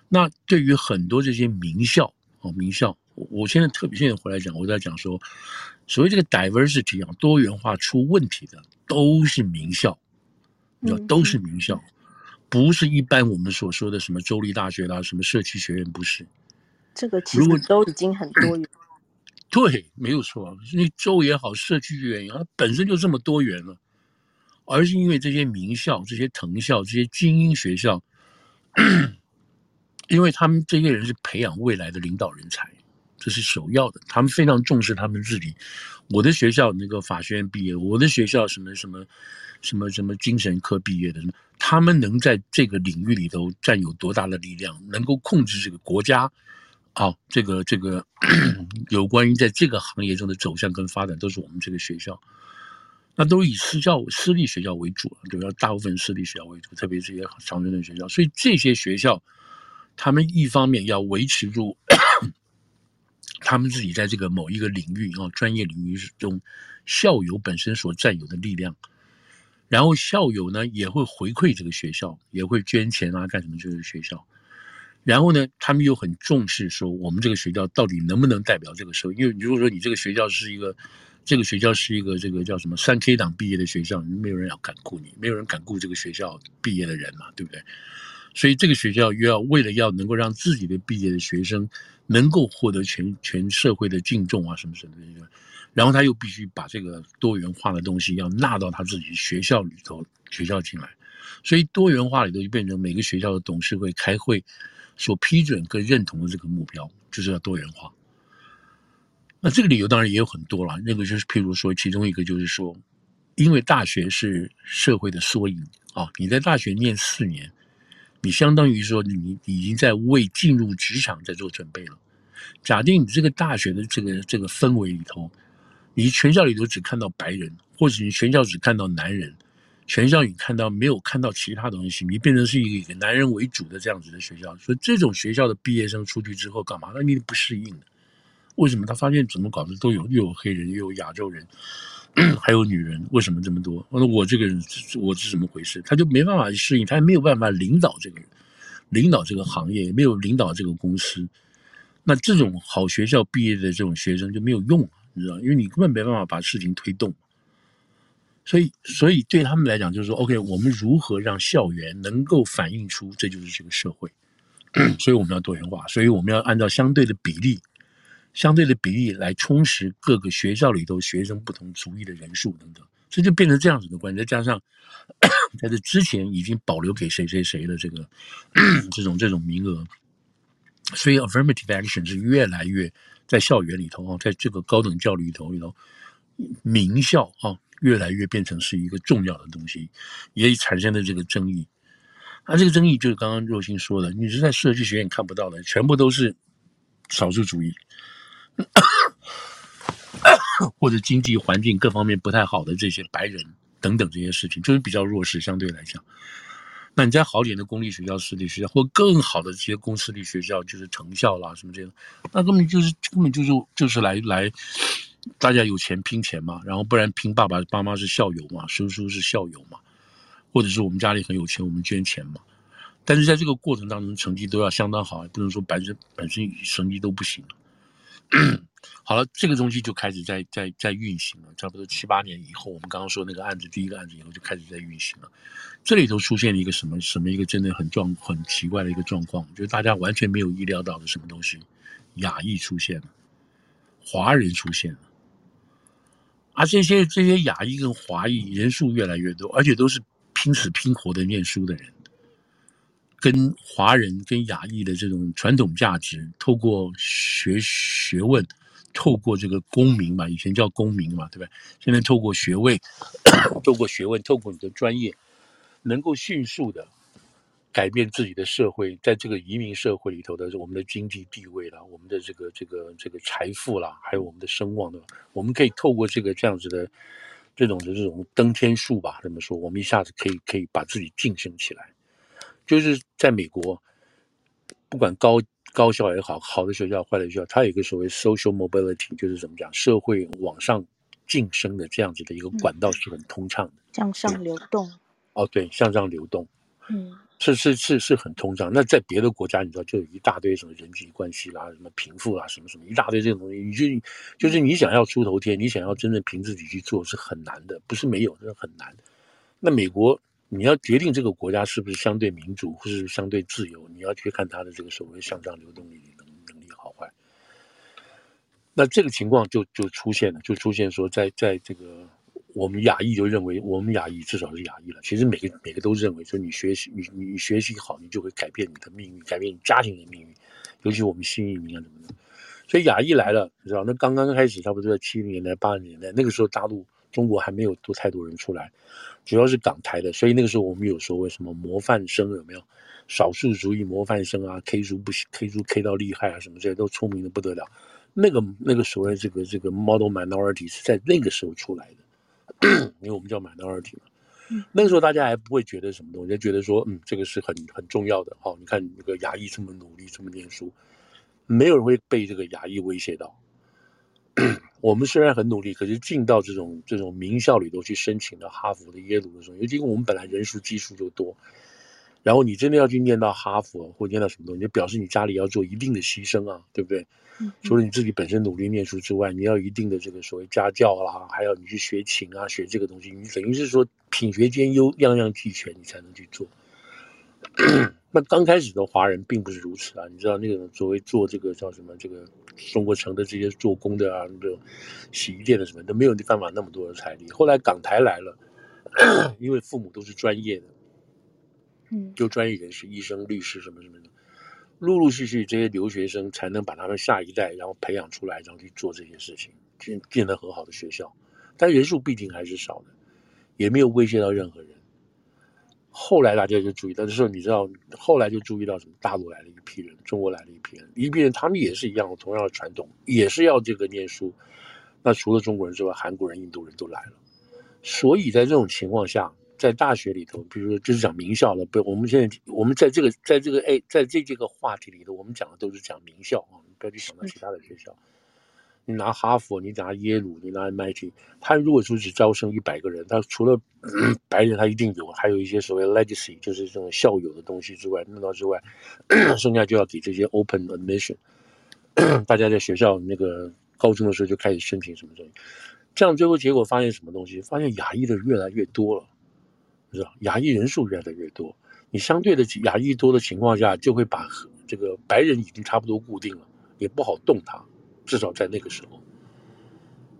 那对于很多这些名校哦，名校，我现在特别现在回来讲，我在讲说，所谓这个 diversity 啊，多元化出问题的都是名校，你知道都是名校，不是一般我们所说的什么州立大学啦，什么社区学院，不是。这个其实都已经很多元。对，没有错。那州也好，社区学院也好，它本身就这么多元了，而是因为这些名校、这些藤校、这些精英学校，因为他们这些人是培养未来的领导人才，这是首要的。他们非常重视他们自己。我的学校那个法学院毕业，我的学校什么什么什么什么精神科毕业的，他们能在这个领域里头占有多大的力量，能够控制这个国家。啊、这个这个 有关于在这个行业中的走向跟发展，都是我们这个学校，那都以私教、私立学校为主，主要大部分私立学校为主，特别是一些常春藤学校。所以这些学校，他们一方面要维持住他们自己在这个某一个领域啊、专业领域中校友本身所占有的力量，然后校友呢也会回馈这个学校，也会捐钱啊，干什么这个学校。然后呢，他们又很重视说，我们这个学校到底能不能代表这个社会？因为如果说你这个学校是一个，这个学校是一个这个叫什么三 K 党毕业的学校，没有人要敢雇你，没有人敢雇这个学校毕业的人嘛，对不对？所以这个学校又要为了要能够让自己的毕业的学生能够获得全全社会的敬重啊，什么什么的，然后他又必须把这个多元化的东西要纳到他自己学校里头，学校进来，所以多元化里头就变成每个学校的董事会开会。所批准跟认同的这个目标，就是要多元化。那这个理由当然也有很多了，那个就是譬如说，其中一个就是说，因为大学是社会的缩影啊，你在大学念四年，你相当于说你已经在为进入职场在做准备了。假定你这个大学的这个这个氛围里头，你全校里头只看到白人，或者你全校只看到男人。全校你看到没有看到其他东西，你变成是一个以男人为主的这样子的学校，所以这种学校的毕业生出去之后干嘛？那你不适应的。为什么他发现怎么搞的都有又有黑人又有亚洲人，还有女人？为什么这么多？我我这个人我是怎么回事？他就没办法去适应，他也没有办法领导这个人，领导这个行业，也没有领导这个公司。那这种好学校毕业的这种学生就没有用，你知道，因为你根本没办法把事情推动。所以，所以对他们来讲，就是说，OK，我们如何让校园能够反映出这就是这个社会？所以我们要多元化，所以我们要按照相对的比例，相对的比例来充实各个学校里头学生不同族裔的人数等等，这就变成这样子的关系。再加上 在这之前已经保留给谁谁谁的这个 这种这种名额，所以 affirmative action 是越来越在校园里头啊，在这个高等教育里头里头，名校啊。越来越变成是一个重要的东西，也产生了这个争议。那这个争议就是刚刚若星说的，你是在设计学院看不到的，全部都是少数主义，或者经济环境各方面不太好的这些白人等等这些事情，就是比较弱势。相对来讲，那你在好点的公立学校、私立学校，或更好的这些公私立学校，就是藤校啦什么这样，那根本就是根本就是就是来来。大家有钱拼钱嘛，然后不然拼爸爸爸妈是校友嘛，叔叔是校友嘛，或者是我们家里很有钱，我们捐钱嘛。但是在这个过程当中，成绩都要相当好，不能说本身本身成绩都不行。好了，这个东西就开始在在在运行了。差不多七八年以后，我们刚刚说那个案子，第一个案子以后就开始在运行了。这里头出现了一个什么什么一个真的很状很奇怪的一个状况，就是大家完全没有意料到的什么东西，亚裔出现了，华人出现了，而这些这些亚裔跟华裔人数越来越多，而且都是拼死拼活的念书的人。跟华人跟亚裔的这种传统价值，透过学学问，透过这个公民嘛，以前叫公民嘛，对不对？现在透过学位，透过学问，透过你的专业，能够迅速的改变自己的社会，在这个移民社会里头的我们的经济地位啦，我们的这个这个这个财富啦，还有我们的声望的，我们可以透过这个这样子的这种的这种登天术吧，这么说，我们一下子可以可以把自己晋升起来。就是在美国，不管高高校也好，好的学校、坏的学校，它有一个所谓 social mobility，就是怎么讲，社会往上晋升的这样子的一个管道是很通畅的，向上流动。哦，对，向上流动，嗯，是是是是很通畅。那在别的国家，你知道，就有一大堆什么人际关系啦、什么贫富啦、什么什么一大堆这种东西，你就就是你想要出头天，你想要真正凭自己去做是很难的，不是没有，真的很难。那美国。你要决定这个国家是不是相对民主或是相对自由，你要去看它的这个所谓向上流动力能能力好坏。那这个情况就就出现了，就出现说在，在这个我们亚裔就认为，我们亚裔至少是亚裔了。其实每个每个都认为说，你学习你你学习好，你就会改变你的命运，改变你家庭的命运。尤其我们新移民啊什么的，所以亚裔来了，你知道，那刚刚开始差不多在七零年代八零年代，那个时候大陆。中国还没有多太多人出来，主要是港台的，所以那个时候我们有说为什么模范生有没有？少数族裔模范生啊，K 族不行，K 族 K 到厉害啊，什么这些都聪明的不得了。那个那个所谓这个这个 model minority 是在那个时候出来的，因为我们叫 minority 嘛。那个时候大家还不会觉得什么东西，就觉得说嗯，这个是很很重要的。好，你看那个牙医这么努力，这么念书，没有人会被这个牙医威胁到。我们虽然很努力，可是进到这种这种名校里头去申请到哈佛的耶鲁的时候，尤其我们本来人数基数就多，然后你真的要去念到哈佛或念到什么东西，就表示你家里要做一定的牺牲啊，对不对？除了你自己本身努力念书之外，你要一定的这个所谓家教啦，还要你去学琴啊，学这个东西，你等于是说品学兼优，样样俱全，你才能去做。那刚开始的华人并不是如此啊，你知道那个所谓做这个叫什么这个。中国城的这些做工的啊，这种洗衣店的什么都没有办法那么多的财力。后来港台来了，因为父母都是专业的，嗯，就专业人士，医生、律师什么什么的，陆陆续续这些留学生才能把他们下一代，然后培养出来，然后去做这些事情，建建得很好的学校。但人数毕竟还是少的，也没有威胁到任何人。后来大家就注意到，这时候你知道，后来就注意到什么？大陆来了一批人，中国来了一批人，一批人他们也是一样，同样的传统，也是要这个念书。那除了中国人之外，韩国人、印度人都来了。所以在这种情况下，在大学里头，比如说就是讲名校了，不，我们现在我们在这个在这个哎，在这这个话题里头，我们讲的都是讲名校啊，不要去想到其他的学校。你拿哈佛，你拿耶鲁，你拿 MIT，他如果说只招生一百个人，他除了、白人，他一定有，还有一些所谓 legacy，就是这种校友的东西之外，弄到之外，剩下就要给这些 open admission，大家在学校那个高中的时候就开始申请什么东西，这样最后结果发现什么东西？发现亚裔的越来越多了，是吧？亚裔人数越来越多，你相对的亚裔多的情况下，就会把这个白人已经差不多固定了，也不好动他。至少在那个时候，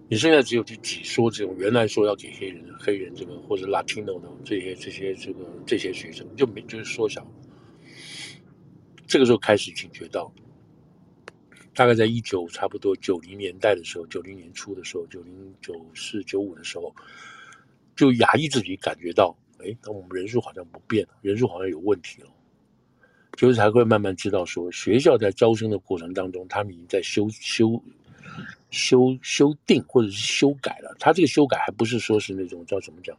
你现在只有去挤缩这种原来说要给黑人、黑人这个或者 Latino 的这些、这些、这个这些学生，就没就是缩小。这个时候开始警觉到，大概在一九差不多九零年代的时候，九零年初的时候，九零九四九五的时候，就亚裔自己感觉到，哎，那我们人数好像不变了，人数好像有问题了。就是才会慢慢知道说，学校在招生的过程当中，他们已经在修修修修订或者是修改了。他这个修改还不是说是那种叫怎么讲，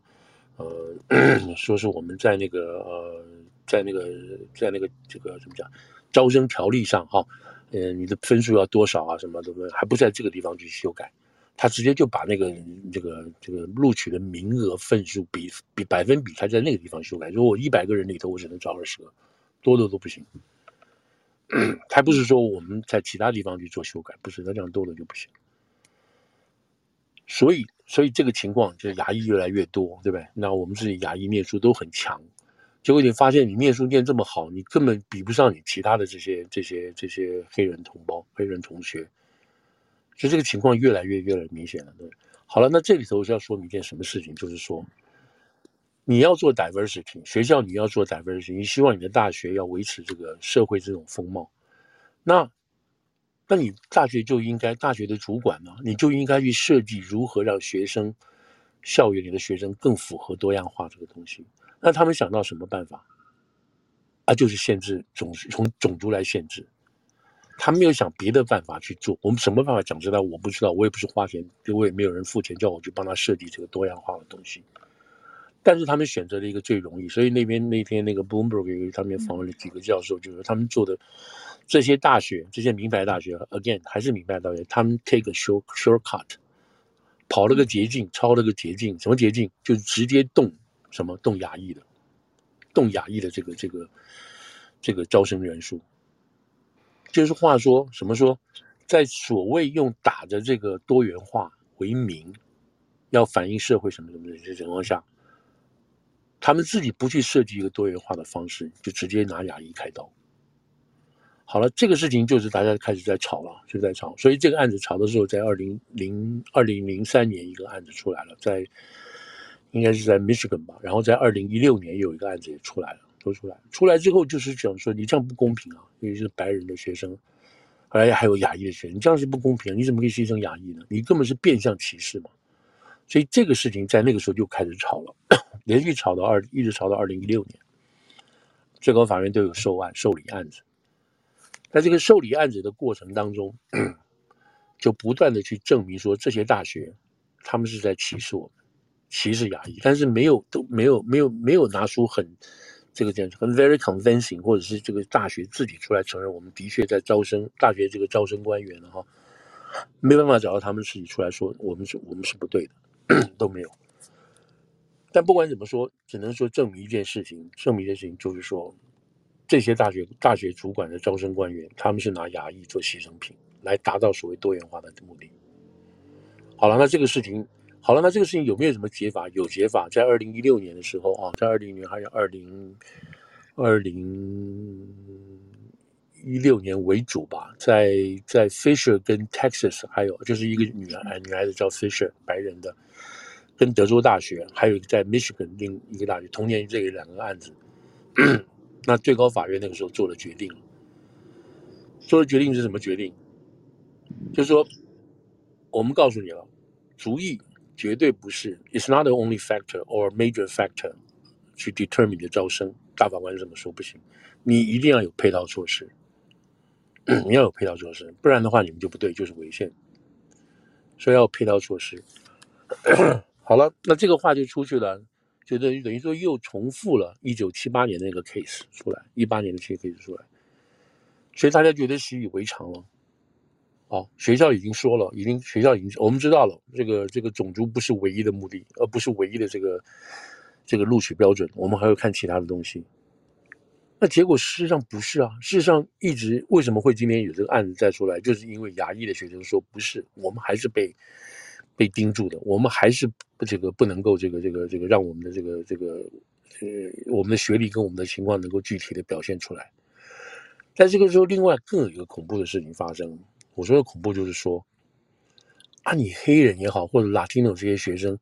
呃，说是我们在那个呃，在那个在那个这个怎么讲，招生条例上哈，呃，你的分数要多少啊，什么的，还不在这个地方去修改，他直接就把那个这个这个录取的名额分数比比百分比，他在那个地方修改。如果我一百个人里头，我只能招二十个。多的都不行，还不是说我们在其他地方去做修改，不是，那这样多了就不行。所以，所以这个情况就是牙医越来越多，对不对？那我们自己牙医念书都很强，结果你发现你念书念这么好，你根本比不上你其他的这些这些这些黑人同胞、黑人同学，所以这个情况越来越越来越明显了。对，好了，那这里头是要说明一件什么事情，就是说你要做 diversity，学校你要做 diversity，你希望你的大学要维持这个社会这种风貌，那。那你大学就应该，大学的主管呢，你就应该去设计如何让学生，校园里的学生更符合多样化这个东西。那他们想到什么办法？啊，就是限制种，从种族来限制。他没有想别的办法去做。我们什么办法讲出来？我不知道，我也不是花钱，我也没有人付钱叫我去帮他设计这个多样化的东西。但是他们选择了一个最容易，所以那边那天那个 Bloomberg 他们访问了几个教授，就是他们做的。这些大学，这些名牌大学，again 还是名牌大学，他们 take a short shortcut，跑了个捷径，抄了个捷径，什么捷径？就直接动什么动亚裔的，动亚裔的这个这个这个招生人数。就是话说什么说，在所谓用打着这个多元化为名，要反映社会什么什么的这情况下，他们自己不去设计一个多元化的方式，就直接拿亚裔开刀。好了，这个事情就是大家开始在吵了，就在吵。所以这个案子吵的时候，在二零零二零零三年一个案子出来了，在应该是在 Michigan 吧。然后在二零一六年有一个案子也出来了，都出来。出来之后就是讲说你这样不公平啊，因为是白人的学生，后来还有亚裔的学生，你这样是不公平，你怎么可以牺牲亚裔呢？你根本是变相歧视嘛。所以这个事情在那个时候就开始吵了，连续吵到二，一直吵到二零一六年，最高法院都有受案受理案子。在这个受理案子的过程当中，就不断的去证明说这些大学，他们是在歧视我们，歧视亚裔，但是没有都没有没有没有拿出很这个这样很 very convincing，或者是这个大学自己出来承认我们的确在招生，大学这个招生官员哈，没办法找到他们自己出来说我们是我们是不对的，都没有。但不管怎么说，只能说证明一件事情，证明一件事情就是说。这些大学大学主管的招生官员，他们是拿亚裔做牺牲品，来达到所谓多元化的目的。好了，那这个事情，好了，那这个事情有没有什么解法？有解法，在二零一六年的时候啊，在二零年还有二零二零一六年为主吧，在在 Fisher 跟 Texas 还有就是一个女孩女孩子叫 Fisher 白人的，跟德州大学还有在 Michigan 另一个大学，同年这两个案子。那最高法院那个时候做了决定，做的决定是什么决定？就是说，我们告诉你了，族裔绝对不是，it's not the only factor or major factor 去 determine 的招生。大法官这么说不行，你一定要有配套措施，你要有配套措施，不然的话你们就不对，就是违宪。所以要有配套措施。好了，那这个话就出去了。就等于等于说又重复了一九七八年那个 case 出来，一八年的 case 出来，所以大家觉得习以为常了。哦，学校已经说了，已经学校已经我们知道了，这个这个种族不是唯一的目的，而不是唯一的这个这个录取标准，我们还要看其他的东西。那结果事实上不是啊，事实上一直为什么会今天有这个案子再出来，就是因为亚裔的学生说不是，我们还是被。被盯住的，我们还是这个不能够这个这个这个让我们的这个这个呃我们的学历跟我们的情况能够具体的表现出来。在这个时候，另外更有一个恐怖的事情发生。我说的恐怖就是说，啊，你黑人也好，或者 Latino 这些学生，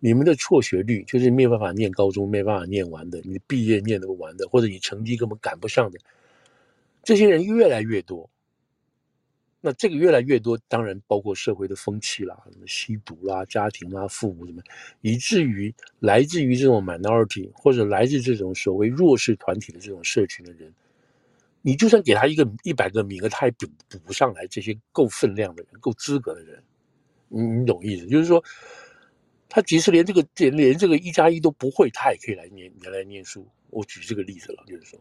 你们的辍学率就是没有办法念高中，没办法念完的，你毕业念不完的，或者你成绩根本赶不上的，这些人越来越多。那这个越来越多，当然包括社会的风气啦，什么吸毒啦、家庭啦、父母什么，以至于来自于这种 minority 或者来自这种所谓弱势团体的这种社群的人，你就算给他一个一百个名额，他也补补不上来这些够分量的人、够资格的人。你你懂意思？就是说，他即使连这个连连这个一加一都不会，他也可以来念来念书。我举这个例子了，就是说。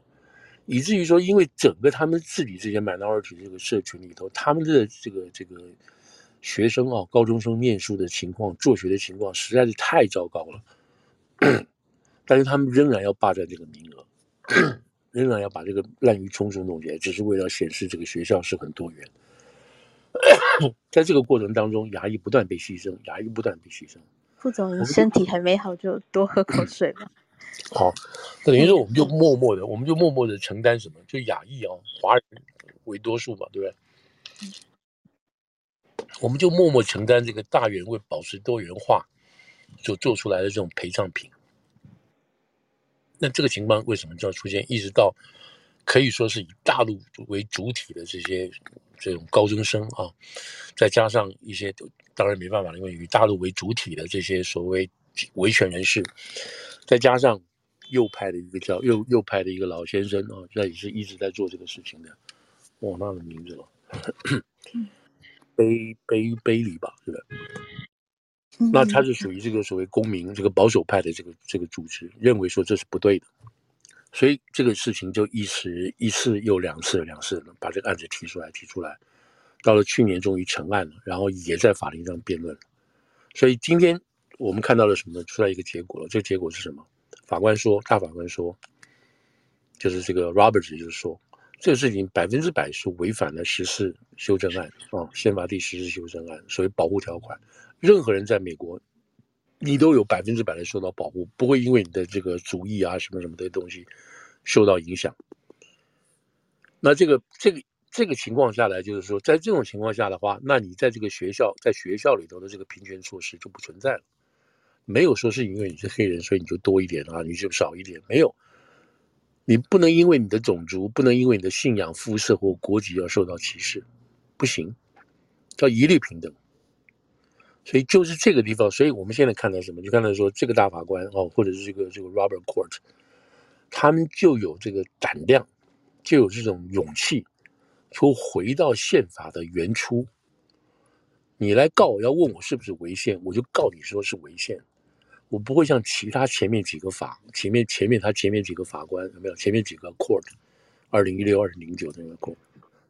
以至于说，因为整个他们自己这些 minority 这个社群里头，他们的这个这个学生啊，高中生念书的情况、做学的情况实在是太糟糕了。但是他们仍然要霸占这个名额，仍然要把这个滥竽充数弄起来，只是为了显示这个学校是很多元。在这个过程当中，牙医不断被牺牲，牙医不断被牺牲。副总，你身体还没好，就多喝口水吧。好，等于说我们就默默的，我们就默默的承担什么？就亚裔哦，华人为多数嘛，对不对？我们就默默承担这个大元为保持多元化所做出来的这种陪葬品。那这个情况为什么就要出现？一直到可以说是以大陆为主体的这些这种高中生啊，再加上一些当然没办法，因为以大陆为主体的这些所谓维权人士，再加上右派的一个叫右右派的一个老先生啊，那也是一直在做这个事情的，忘了他的名字了，贝贝贝里吧，是的。那他是属于这个所谓公民这个保守派的这个这个组织，认为说这是不对的，所以这个事情就一时一次又两次两次的把这个案子提出来提出来，到了去年终于成案了，然后也在法庭上辩论了，所以今天我们看到了什么？出来一个结果了，这个结果是什么？法官说，大法官说，就是这个 Roberts 就是说，这个事情百分之百是违反了十四修正案啊，宪法第十四修正案所谓保护条款。任何人在美国，你都有百分之百的受到保护，不会因为你的这个主义啊什么什么的东西受到影响。那这个这个这个情况下来，就是说，在这种情况下的话，那你在这个学校，在学校里头的这个平权措施就不存在了。没有说是因为你是黑人，所以你就多一点啊，你就少一点。没有，你不能因为你的种族，不能因为你的信仰、肤色或国籍而受到歧视，不行，叫一律平等。所以就是这个地方，所以我们现在看到什么？就看到说这个大法官哦，或者是这个这个 Robert Court，他们就有这个胆量，就有这种勇气，说回到宪法的原初。你来告，要问我是不是违宪，我就告你说是违宪。我不会像其他前面几个法，前面前面他前面几个法官有没有？前面几个 Court，二零一六、二零零九那个 Court，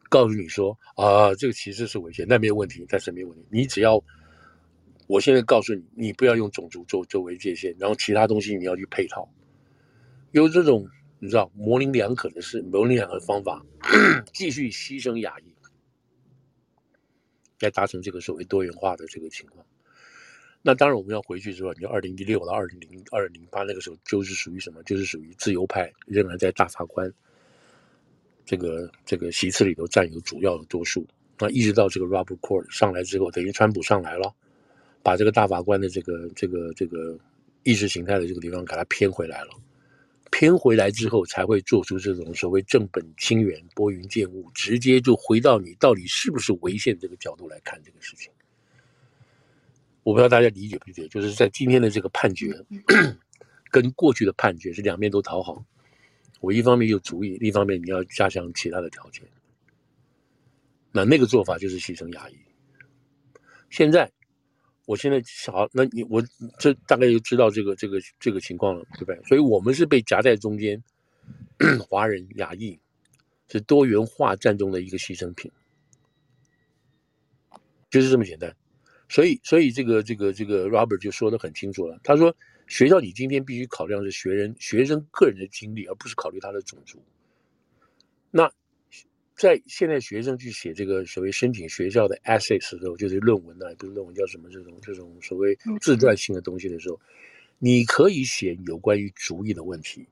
告诉你说啊，这个其实是违宪，那没有问题，但是没有问题，你只要。我现在告诉你，你不要用种族作作为界限，然后其他东西你要去配套，有这种你知道模棱两可的事，模棱两可的方法，继续牺牲亚裔，来达成这个所谓多元化的这个情况。那当然我们要回去之后，你就二零一六到二零零二零八那个时候，就是属于什么？就是属于自由派仍然在大法官这个这个席次里头占有主要的多数。那一直到这个 Robert Court 上来之后，等于川普上来了。把这个大法官的这个这个这个意识形态的这个地方给它偏回来了，偏回来之后才会做出这种所谓正本清源、拨云见雾，直接就回到你到底是不是违宪这个角度来看这个事情。我不知道大家理解不理解，就是在今天的这个判决 跟过去的判决是两面都讨好，我一方面有主意，另一方面你要加强其他的条件。那那个做法就是牺牲亚裔。现在。我现在好，那你我这大概就知道这个这个这个情况了，对不对？所以我们是被夹在中间，华人亚裔是多元化战中的一个牺牲品，就是这么简单。所以，所以这个这个这个 Robert 就说得很清楚了，他说学校你今天必须考量是学人学生个人的经历，而不是考虑他的种族。那。在现在学生去写这个所谓申请学校的 essays 的时候，就是论文呢、啊，不是论文叫什么这种这种所谓自传性的东西的时候，你可以写有关于族裔的问题，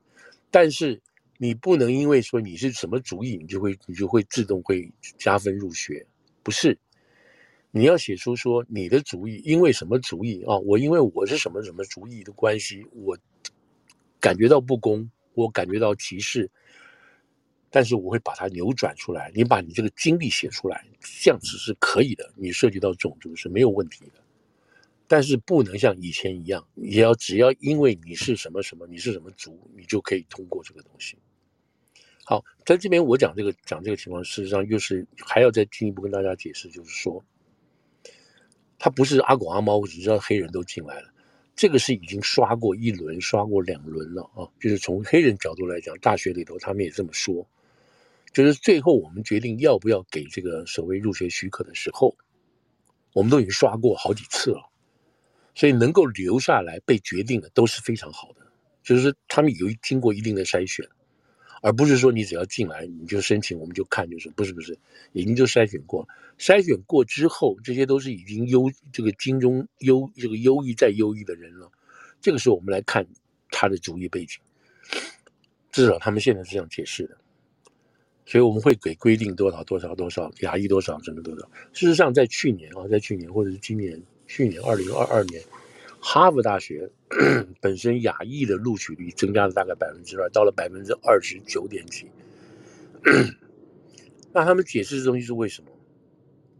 但是你不能因为说你是什么族裔，你就会你就会自动会加分入学，不是？你要写出说你的主意因为什么主意啊？我因为我是什么什么主意的关系，我感觉到不公，我感觉到歧视。但是我会把它扭转出来，你把你这个经历写出来，这样子是可以的。你涉及到种族是没有问题的，但是不能像以前一样，也要只要因为你是什么什么，你是什么族，你就可以通过这个东西。好，在这边我讲这个讲这个情况，事实上又是还要再进一步跟大家解释，就是说，他不是阿狗阿猫，我只知道黑人都进来了。这个是已经刷过一轮，刷过两轮了啊！就是从黑人角度来讲，大学里头他们也这么说。就是最后我们决定要不要给这个所谓入学许可的时候，我们都已经刷过好几次了，所以能够留下来被决定的都是非常好的，就是他们有经过一定的筛选，而不是说你只要进来你就申请，我们就看，就是不是不是，已经就筛选过了，筛选过之后，这些都是已经优这个金中优这个优异再优异的人了。这个时候我们来看他的主义背景，至少他们现在是这样解释的。所以我们会给规定多少多少多少亚裔多少什么多少。事实上，在去年啊，在去年或者是今年，去年二零二二年，哈佛大学 本身亚裔的录取率增加了大概百分之二，到了百分之二十九点几。那他们解释这东西是为什么？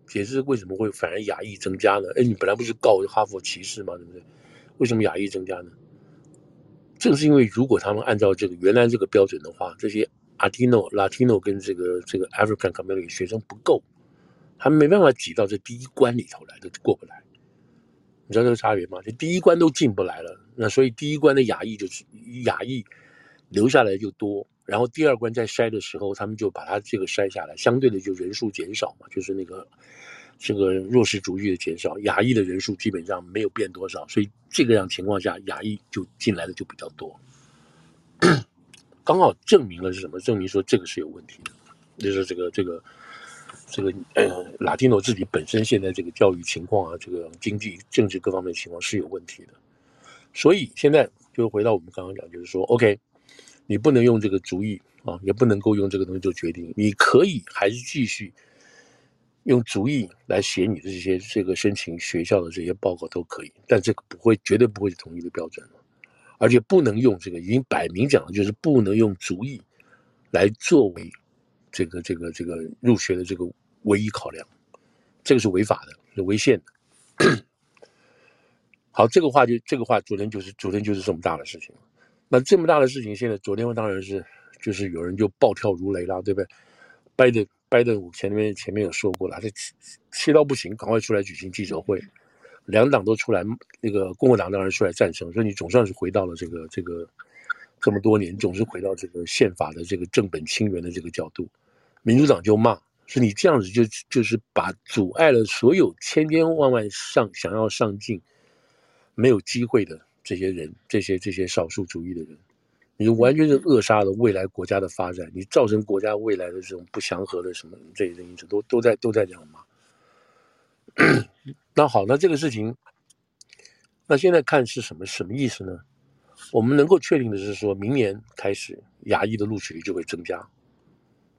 解释为什么会反而亚裔增加呢？哎，你本来不是告哈佛歧视吗？对不对？为什么亚裔增加呢？正是因为如果他们按照这个原来这个标准的话，这些。Latino、Latino 跟这个这个 African Community 学生不够，他们没办法挤到这第一关里头来，都过不来。你知道这个差别吗？这第一关都进不来了，那所以第一关的亚裔就是亚裔留下来就多，然后第二关在筛的时候，他们就把他这个筛下来，相对的就人数减少嘛，就是那个这个弱势族裔的减少，亚裔的人数基本上没有变多少，所以这个样情况下，亚裔就进来的就比较多。刚好证明了是什么？证明说这个是有问题的，就是这个这个这个呃，拉丁诺自己本身现在这个教育情况啊，这个经济政治各方面情况是有问题的。所以现在就回到我们刚刚讲，就是说，OK，你不能用这个主意啊，也不能够用这个东西做决定。你可以还是继续用主意来写你的这些这个申请学校的这些报告都可以，但这个不会绝对不会是统一的标准。而且不能用这个，已经摆明讲了，就是不能用主意来作为这个这个这个入学的这个唯一考量，这个是违法的，是违宪的。好，这个话就这个话，昨天就是昨天就是这么大的事情。那这么大的事情，现在昨天当然是就是有人就暴跳如雷了，对不对？拜登拜登，我前面前面有说过了，他气气到不行，赶快出来举行记者会。两党都出来，那个共和党当然出来赞成，所以你总算是回到了这个这个这么多年，总是回到这个宪法的这个正本清源的这个角度。民主党就骂，是你这样子就就是把阻碍了所有千千万万上想要上进没有机会的这些人，这些这些少数族裔的人，你完全是扼杀了未来国家的发展，你造成国家未来的这种不祥和的什么这些因素都都在都在这样骂。那好，那这个事情，那现在看是什么什么意思呢？我们能够确定的是，说明年开始，牙医的录取率就会增加，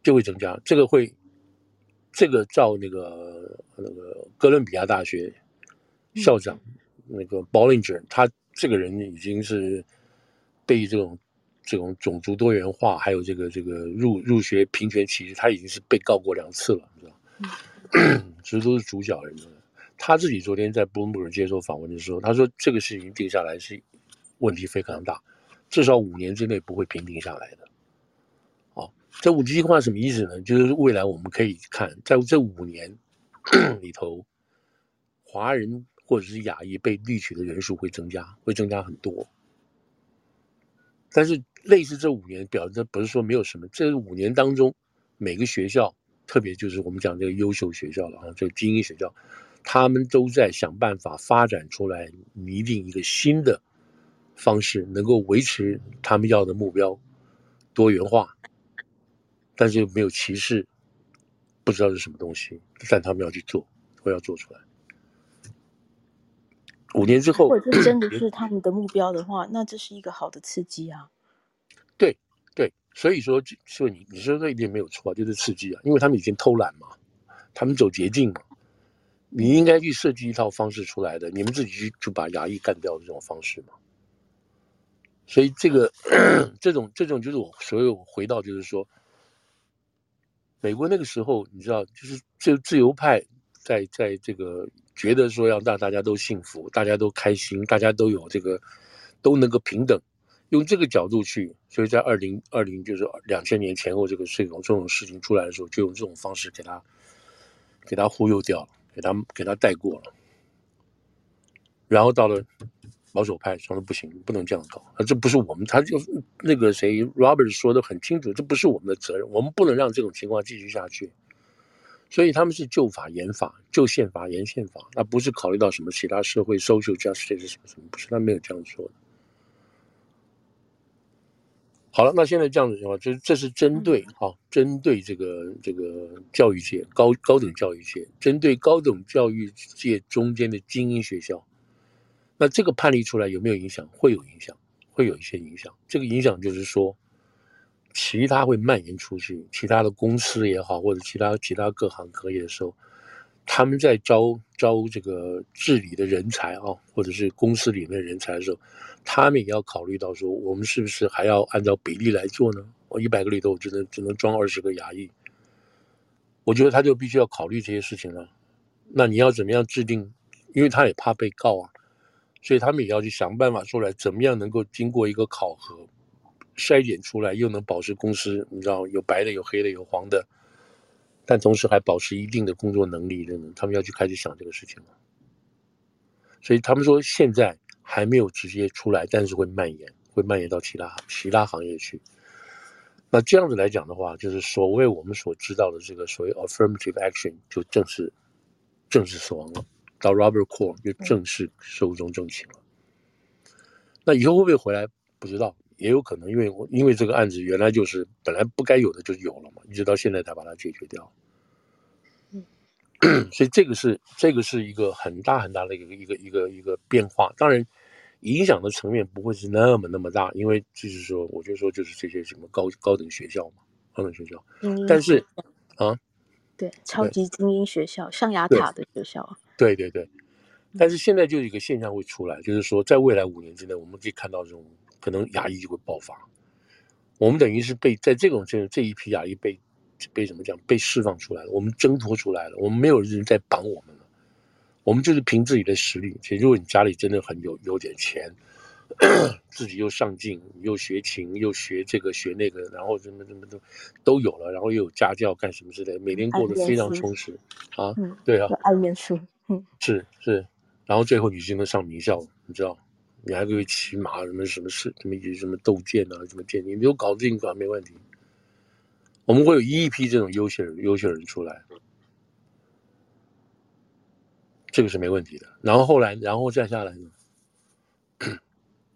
就会增加。这个会，这个照那个那个哥伦比亚大学校长那个 Bollinger，他这个人已经是被这种这种种族多元化，还有这个这个入入学平权歧视，他已经是被告过两次了，你知道吗？其实都是主角人。他自己昨天在 Bloomberg 接受访问的时候，他说这个事情定下来是问题非常大，至少五年之内不会平定下来的。这五句话什么意思呢？就是未来我们可以看，在这五年 里头，华人或者是亚裔被录取的人数会增加，会增加很多。但是类似这五年，表示不是说没有什么，这五年当中每个学校，特别就是我们讲这个优秀学校了啊，这个精英学校。他们都在想办法发展出来，拟定一个新的方式，能够维持他们要的目标，多元化，但是又没有歧视，不知道是什么东西，但他们要去做，我要做出来。五年之后，如果这真的是他们的目标的话，那这是一个好的刺激啊。对对，所以说，所以你你说这一点没有错，就是刺激啊，因为他们已经偷懒嘛，他们走捷径嘛。你应该去设计一套方式出来的，你们自己去就把牙医干掉的这种方式嘛。所以这个 这种这种就是我所有回到就是说，美国那个时候你知道，就是自自由派在在这个觉得说要让大家都幸福，大家都开心，大家都有这个都能够平等，用这个角度去，所以在二零二零就是两千年前后这个这种这种事情出来的时候，就用这种方式给他给他忽悠掉了。给他给他带过了，然后到了保守派说的不行，不能这样搞，啊，这不是我们，他就那个谁 Robert 说的很清楚，这不是我们的责任，我们不能让这种情况继续下去，所以他们是就法严法，就宪法严宪法，那不是考虑到什么其他社会 social justice 什么什么，不是，他没有这样说的。好了，那现在这样子的话，这这是针对哈、嗯，针对这个这个教育界高高等教育界，针对高等教育界中间的精英学校，那这个判例出来有没有影响？会有影响，会有一些影响。这个影响就是说，其他会蔓延出去，其他的公司也好，或者其他其他各行各业的时候，他们在招招这个治理的人才啊，或者是公司里面人才的时候。他们也要考虑到说，我们是不是还要按照比例来做呢？我一百个里头我只能只能装二十个牙医，我觉得他就必须要考虑这些事情了。那你要怎么样制定？因为他也怕被告啊，所以他们也要去想办法出来，怎么样能够经过一个考核筛选出来，又能保持公司，你知道有白的有黑的有黄的，但同时还保持一定的工作能力的，他们要去开始想这个事情了。所以他们说现在。还没有直接出来，但是会蔓延，会蔓延到其他其他行业去。那这样子来讲的话，就是所谓我们所知道的这个所谓 affirmative action 就正式正式死亡了，到 Robert Core 就正式寿终正寝了。那以后会不会回来？不知道，也有可能，因为我因为这个案子原来就是本来不该有的就有了嘛，一直到现在才把它解决掉。所以这个是这个是一个很大很大的一个一个一个一个变化，当然影响的层面不会是那么那么大，因为就是说，我就说就是这些什么高高等学校嘛，高等学校，但是啊，对，超级精英学校，象牙塔的学校，对对对，但是现在就有一个现象会出来，就是说在未来五年之内，我们可以看到这种可能牙医就会爆发，我们等于是被在这种这这一批牙医被。被怎么讲？被释放出来了，我们挣脱出来了，我们没有人在绑我们了，我们就是凭自己的实力。其实，如果你家里真的很有有点钱，自己又上进，又学琴，又学这个学那个，然后什么什么都都有了，然后又有家教干什么之类，每天过得非常充实啊。嗯，对啊，爱念书，嗯，是是，然后最后你就能上名校，你知道，你还可以骑马，什么什么事，什么什么斗剑啊，什么剑，你都搞定，搞没问题。我们会有一批这种优秀人、优秀人出来，这个是没问题的。然后后来，然后再下来呢？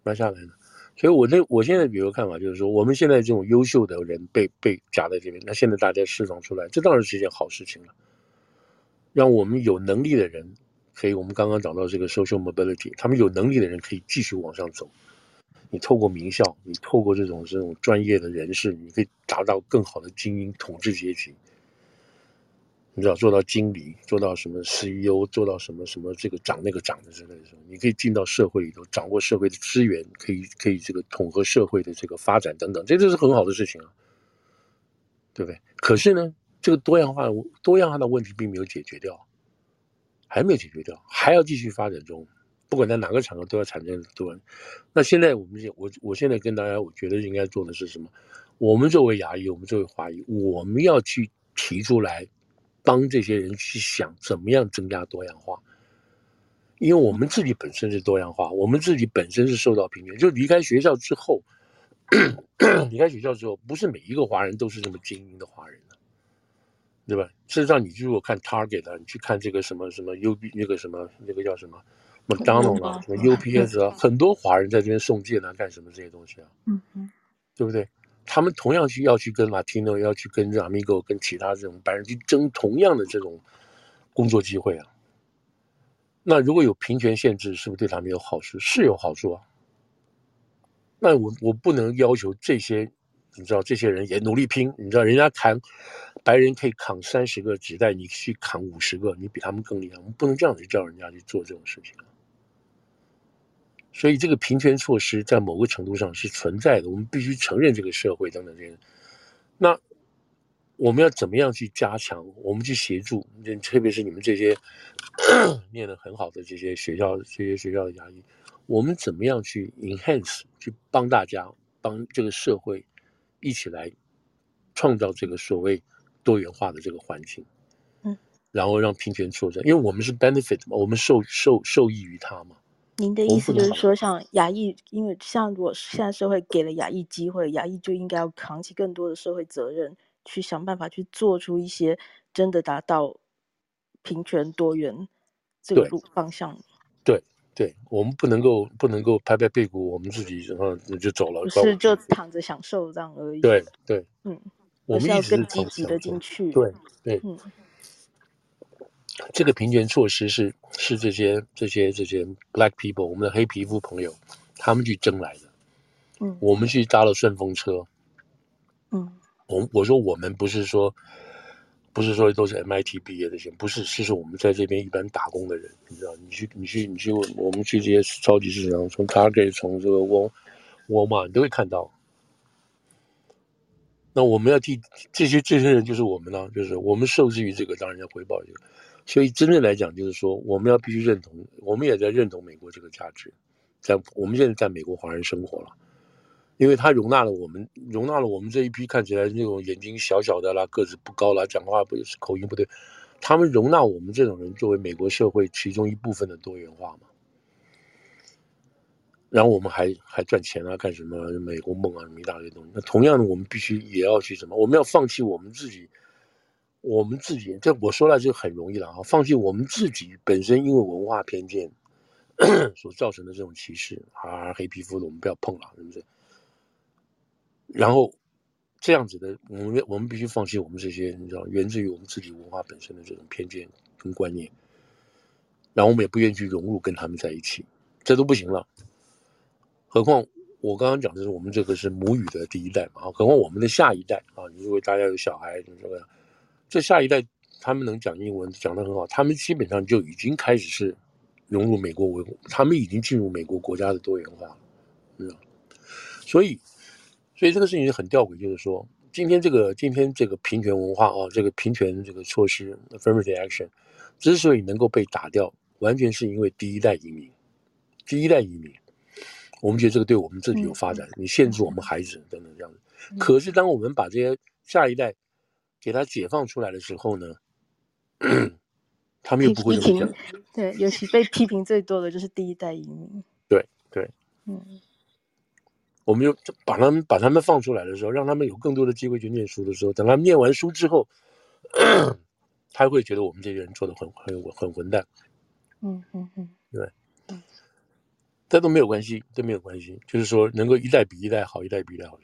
再下来呢？所以，我那我现在有个看法，就是说，我们现在这种优秀的人被被夹在这边，那现在大家释放出来，这当然是一件好事情了。让我们有能力的人，可以，我们刚刚讲到这个 social mobility，他们有能力的人可以继续往上走。你透过名校，你透过这种这种专业的人士，你可以达到更好的精英统治阶级。你知道做到经理，做到什么 CEO，做到什么什么这个长那个长的之类的时候，你可以进到社会里头，掌握社会的资源，可以可以这个统合社会的这个发展等等，这都是很好的事情啊，对不对？可是呢，这个多样化多样化的问题并没有解决掉，还没有解决掉，还要继续发展中。不管在哪个场合都要产生多。那现在我们我我现在跟大家，我觉得应该做的是什么？我们作为亚裔，我们作为华裔，我们要去提出来，帮这些人去想怎么样增加多样化。因为我们自己本身是多样化，我们自己本身是受到平权。就离开学校之后，离开学校之后，不是每一个华人都是这么精英的华人的，对吧？事实上，你如果看 Target 啊，你去看这个什么什么 UB 那个什么那个叫什么？McDonald 啊，什么 UPS 啊，很多华人在这边送件啊，干什么这些东西啊？嗯嗯，对不对？他们同样去要去跟 Latino，要去跟 Amigo，跟其他这种白人去争同样的这种工作机会啊。那如果有平权限制，是不是对他们有好处？是有好处啊。那我我不能要求这些，你知道，这些人也努力拼。你知道，人家扛白人可以扛三十个纸袋，你去扛五十个，你比他们更厉害。我们不能这样子叫人家去做这种事情。所以这个平权措施在某个程度上是存在的，我们必须承认这个社会等等这些。那我们要怎么样去加强？我们去协助，特别是你们这些 念得很好的这些学校、这些学校的牙医，我们怎么样去 enhance，去帮大家、帮这个社会一起来创造这个所谓多元化的这个环境？嗯，然后让平权作战，因为我们是 benefit 嘛，我们受受受益于他嘛。您的意思就是说，像亚裔，因为像如果现在社会给了亚裔机会，亚裔就应该要扛起更多的社会责任，去想办法去做出一些真的达到平权多元这个路方向。对对，我们不能够不能够拍拍屁股，我们自己然后就走了，不是就躺着享受这样而已。对对，嗯，我们一直更积极的进去。对对，嗯，这个平权措施是是这些这些这些 black people，我们的黑皮肤朋友，他们去争来的。嗯，我们去搭了顺风车。嗯，我我说我们不是说。不是说都是 MIT 毕业的人，不是，是是我们在这边一般打工的人，你知道？你去，你去，你去，我们去这些超级市场，从 Target，从这个沃沃尔玛，你都会看到。那我们要替这些这些人，就是我们呢，就是我们受制于这个，当然要回报这个。所以真正来讲，就是说，我们要必须认同，我们也在认同美国这个价值，在我们现在在美国华人生活了。因为他容纳了我们，容纳了我们这一批看起来那种眼睛小小的啦，个子不高啦，讲话不是口音不对，他们容纳我们这种人作为美国社会其中一部分的多元化嘛。然后我们还还赚钱啊，干什么美国梦啊，什么一大堆东西。那同样的，我们必须也要去什么？我们要放弃我们自己，我们自己这我说来就很容易了啊，放弃我们自己本身因为文化偏见 所造成的这种歧视啊，黑皮肤的我们不要碰了，是不是？然后，这样子的，我们我们必须放弃我们这些，你知道，源自于我们自己文化本身的这种偏见跟观念。然后我们也不愿意去融入跟他们在一起，这都不行了。何况我刚刚讲的是我们这个是母语的第一代嘛，何况我们的下一代啊，如果大家有小孩怎么怎么样，这下一代他们能讲英文讲得很好，他们基本上就已经开始是融入美国文，他们已经进入美国国家的多元化了，知道？所以。所以这个事情是很吊诡，就是说，今天这个今天这个平权文化啊，这个平权这个措施 affirmative action，之所以能够被打掉，完全是因为第一代移民，第一代移民，我们觉得这个对我们自己有发展，你限制我们孩子等等这样子。可是当我们把这些下一代给他解放出来的时候呢，他们又不会这么讲。对，尤其被批评最多的就是第一代移民。对对，嗯。我们就把他们把他们放出来的时候，让他们有更多的机会去念书的时候，等他们念完书之后，他会觉得我们这些人做的很很很混蛋。嗯嗯嗯，对，嗯，这都没有关系，这没有关系，就是说能够一代比一代好，一代比一代好。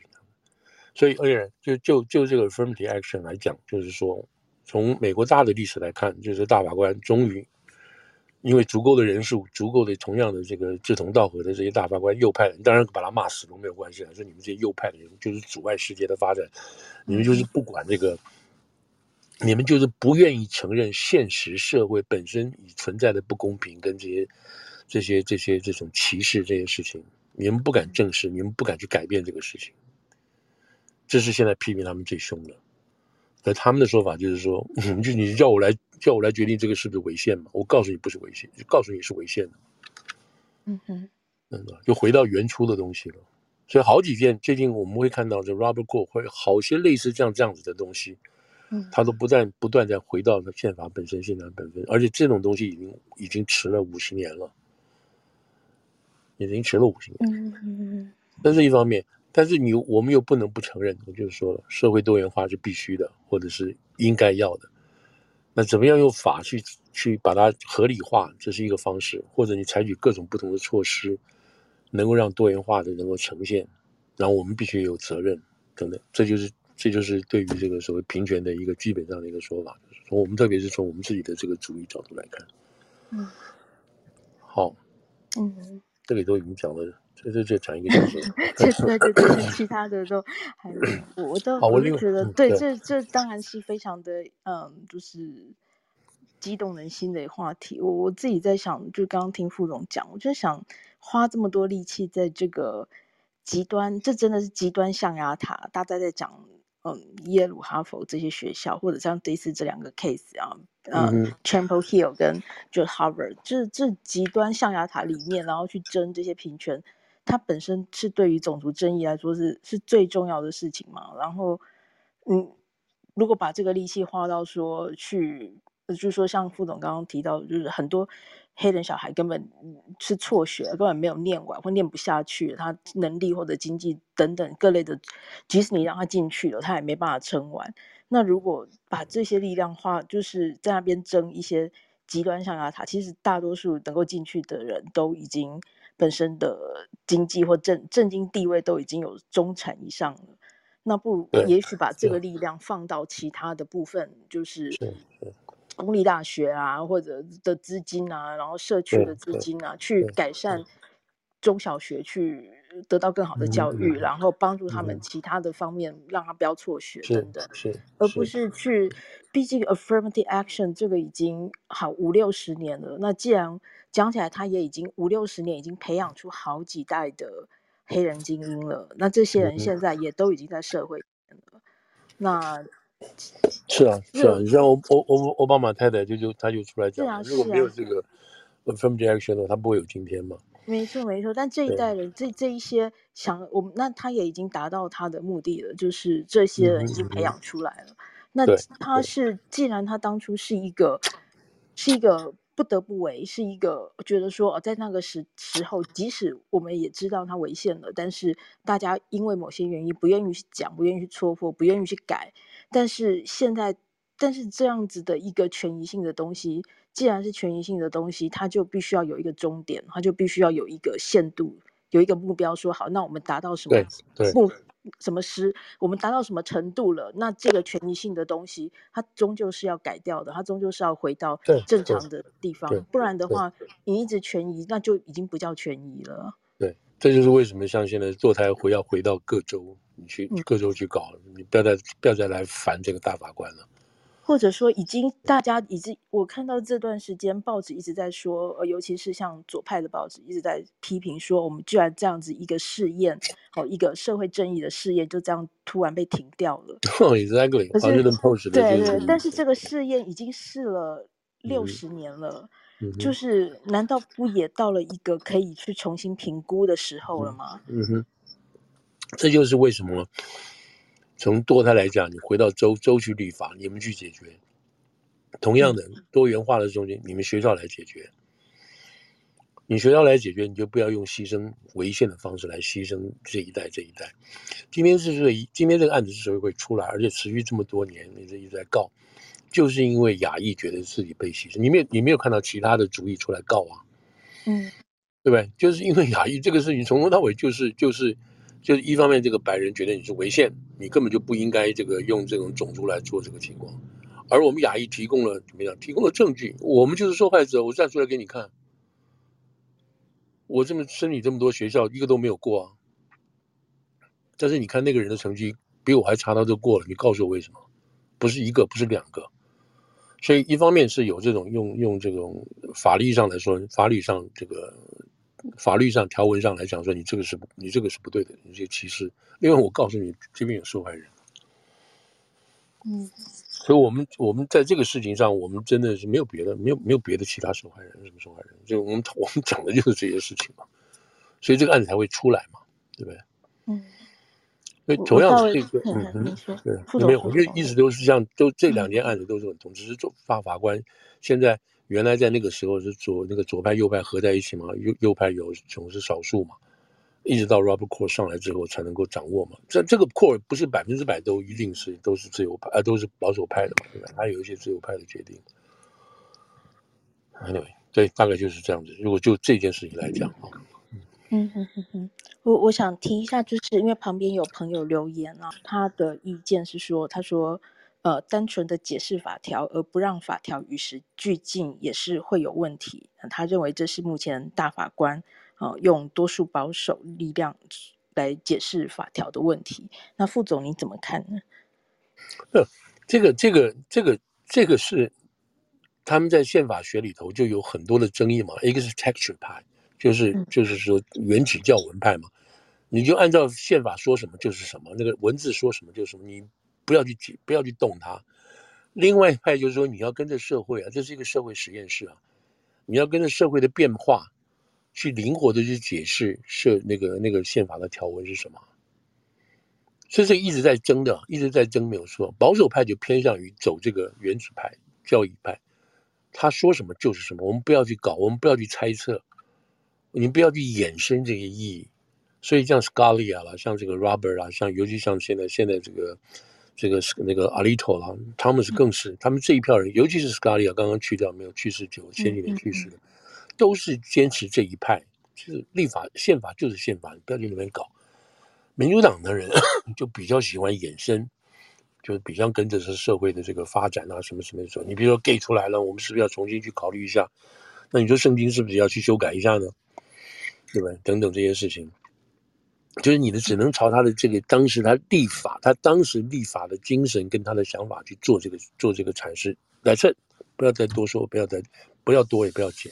所以，而且就就就这个 affirmative action 来讲，就是说从美国大的历史来看，就是大法官终于。因为足够的人数，足够的同样的这个志同道合的这些大法官右派人，当然把他骂死都没有关系啊。说你们这些右派的人就是阻碍世界的发展，你们就是不管这个，你们就是不愿意承认现实社会本身已存在的不公平跟这些这些这些这种歧视这些事情，你们不敢正视，你们不敢去改变这个事情，这是现在批评他们最凶的。而他们的说法就是说，嗯，就你叫我来叫我来决定这个是不是违宪嘛？我告诉你不是违宪，就告诉你是违宪的。嗯哼，嗯，就回到原初的东西了。所以好几件最近我们会看到，这 Robert Gore 会好些类似这样这样子的东西，嗯，他都不断不断在回到宪法本身、宪法本身，而且这种东西已经已经迟了五十年了，已经迟了五十年。嗯嗯，但是一方面。但是你我们又不能不承认，我就是说了，社会多元化是必须的，或者是应该要的。那怎么样用法去去把它合理化，这是一个方式；或者你采取各种不同的措施，能够让多元化的能够呈现。然后我们必须有责任等等，这就是这就是对于这个所谓平权的一个基本上的一个说法。从我们特别是从我们自己的这个主义角度来看，嗯，好，嗯，这里都已经讲了。这这这讲一个小时，对对对，其他的都还我我都我就觉得，对，这这当然是非常的嗯，就是激动人心的话题。我我自己在想，就刚刚听副总讲，我就想花这么多力气在这个极端，这真的是极端象牙塔。大家在讲嗯，耶鲁、哈佛这些学校，或者像这次这两个 case 啊。嗯，Chapel Hill 跟就 Harvard，就是这极端象牙塔里面，然后去争这些平权。它本身是对于种族正义来说是是最重要的事情嘛？然后，嗯，如果把这个力气花到说去，就是说像副总刚刚提到，就是很多黑人小孩根本是辍学，根本没有念完或念不下去，他能力或者经济等等各类的，即使你让他进去了，他也没办法撑完。那如果把这些力量花，就是在那边争一些极端象牙塔，其实大多数能够进去的人都已经本身的经济或政政经地位都已经有中产以上了。那不如也许把这个力量放到其他的部分，就是公立大学啊，或者的资金啊，然后社区的资金啊，去改善中小学去。得到更好的教育，嗯、然后帮助他们其他的方面，嗯、让他不要辍学等等，是而不是去。毕竟 affirmative action 这个已经好五六十年了。那既然讲起来，他也已经五六十年，已经培养出好几代的黑人精英了。那这些人现在也都已经在社会那是啊，是啊，你像欧欧欧奥巴马太太就就他就出来讲，啊、如果没有这个 affirmative action 他不会有今天嘛。没错，没错，但这一代人，这这一些想我们，那他也已经达到他的目的了，就是这些人已经培养出来了。嗯、那他是，既然他当初是一个，是一个不得不为，是一个觉得说，在那个时时候，即使我们也知道它违宪了，但是大家因为某些原因不愿意去讲，不愿意去戳破，不愿意去改。但是现在，但是这样子的一个权益性的东西。既然是权益性的东西，它就必须要有一个终点，它就必须要有一个限度，有一个目标。说好，那我们达到什么目什么时，我们达到什么程度了？那这个权益性的东西，它终究是要改掉的，它终究是要回到正常的地方。不然的话，你一直权益，那就已经不叫权益了。对，这就是为什么像现在坐台回要回到各州，你去各州去搞，嗯、你不要再不要再来烦这个大法官了。或者说，已经大家已经，我看到这段时间报纸一直在说，呃，尤其是像左派的报纸一直在批评说，我们居然这样子一个试验，好一个社会正义的试验，就这样突然被停掉了。Exactly，对对，但是这个试验已经试了六十年了，嗯、就是难道不也到了一个可以去重新评估的时候了吗？嗯哼，这就是为什么。从堕胎来讲，你回到州州去立法，你们去解决。同样的多元化的中间，你们学校来解决。你学校来解决，你就不要用牺牲违宪的方式来牺牲这一代这一代。今天是这个，今天这个案子之所以会出来，而且持续这么多年，你这一直在告，就是因为亚裔觉得自己被牺牲。你没有你没有看到其他的主裔出来告啊？嗯，对不对？就是因为亚裔这个事情从头到尾就是就是。就是一方面，这个白人觉得你是违宪，你根本就不应该这个用这种种族来做这个情况，而我们亚裔提供了怎么样？提供了证据，我们就是受害者，我站出来给你看。我这么申请这么多学校，一个都没有过啊。但是你看那个人的成绩比我还差，他就过了，你告诉我为什么？不是一个，不是两个。所以一方面是有这种用用这种法律上来说，法律上这个。法律上条文上来讲，说你这个是你这个是不对的，你这个歧视。因为，我告诉你，这边有受害人。嗯，所以我们我们在这个事情上，我们真的是没有别的，没有没有别的其他受害人，什么受害人？就我们我们讲的就是这些事情嘛。所以这个案子才会出来嘛，对不对？嗯。所以同样是这个，嗯 嗯，对，没有，我觉得一直都是像都这两件案子都是很同，只是做法法官现在。原来在那个时候是左那个左派右派合在一起嘛，右右派有总是少数嘛，一直到 Robert Core 上来之后才能够掌握嘛。这这个 Core 不是百分之百都一定是都是自由派啊，都是保守派的嘛，对吧？还有一些自由派的决定。Anyway，对，大概就是这样子。如果就这件事情来讲啊，嗯哼哼哼，我我想提一下，就是因为旁边有朋友留言啊，他的意见是说，他说。呃，单纯的解释法条而不让法条与时俱进，也是会有问题。他认为这是目前大法官呃用多数保守力量来解释法条的问题。那副总你怎么看呢？呃，这个这个这个这个是他们在宪法学里头就有很多的争议嘛。一个是 textual 派，就是就是说原始教文派嘛，你就按照宪法说什么就是什么，那个文字说什么就是什么，你。不要去不要去动它。另外一派就是说，你要跟着社会啊，这是一个社会实验室啊，你要跟着社会的变化，去灵活的去解释设那个那个宪法的条文是什么。所以这一直在争的，一直在争没有错。保守派就偏向于走这个原始派、教义派，他说什么就是什么，我们不要去搞，我们不要去猜测，你不要去衍生这些意义。所以像 Scalia 啦，像这个 Robert 啊，像尤其像现在现在这个。这个是那个 Alito 啦，他们是更是，他们这一票人，尤其是 Scalia 刚刚去掉没有去世久，前几年去世的，都是坚持这一派，就是立法宪法就是宪法，你不要去那边搞。民主党的人 就比较喜欢衍生，就是比较跟着是社会的这个发展啊，什么什么的。你比如说 gay 出来了，我们是不是要重新去考虑一下？那你说圣经是不是要去修改一下呢？对吧？等等这些事情。就是你的只能朝他的这个当时他立法，他当时立法的精神跟他的想法去做这个做这个阐释。来，这不要再多说，不要再不要多也不要减。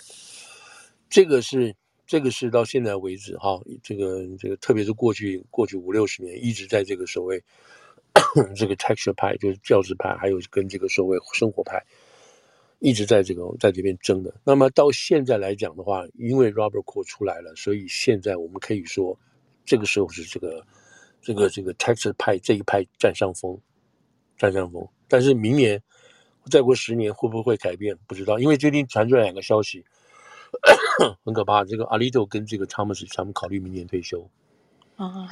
这个是这个是到现在为止哈，这个这个特别是过去过去五六十年一直在这个所谓这个 texture 派，就是教士派，还有跟这个所谓生活派一直在这个在这边争的。那么到现在来讲的话，因为 Robert Cole 出来了，所以现在我们可以说。这个时候是这个，这个这个 Texas 派这一派占上风，占上风。但是明年，再过十年会不会改变？不知道，因为最近传出来两个消息，很可怕。这个 Alito 跟这个 Thomas 他们考虑明年退休。啊，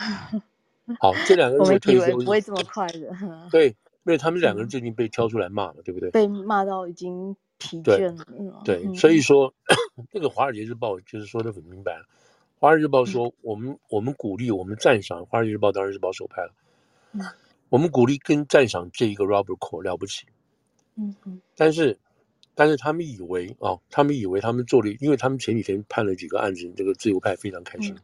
好，这两个 人退休不会这么快的。对，因为他们两个人最近被挑出来骂了，对不对？被骂到已经疲倦了。对，对，所以说，这个《华尔街日报》就是说的很明白。《华尔街日报》说：“我们我们鼓励，我们赞赏。”《华尔街日报》当然是保守派了。嗯，我们鼓励跟赞赏这一个 Robert Cole 了不起。嗯嗯。但是，但是他们以为啊，他们以为他们做了，因为他们前几天判了几个案子，这个自由派非常开心。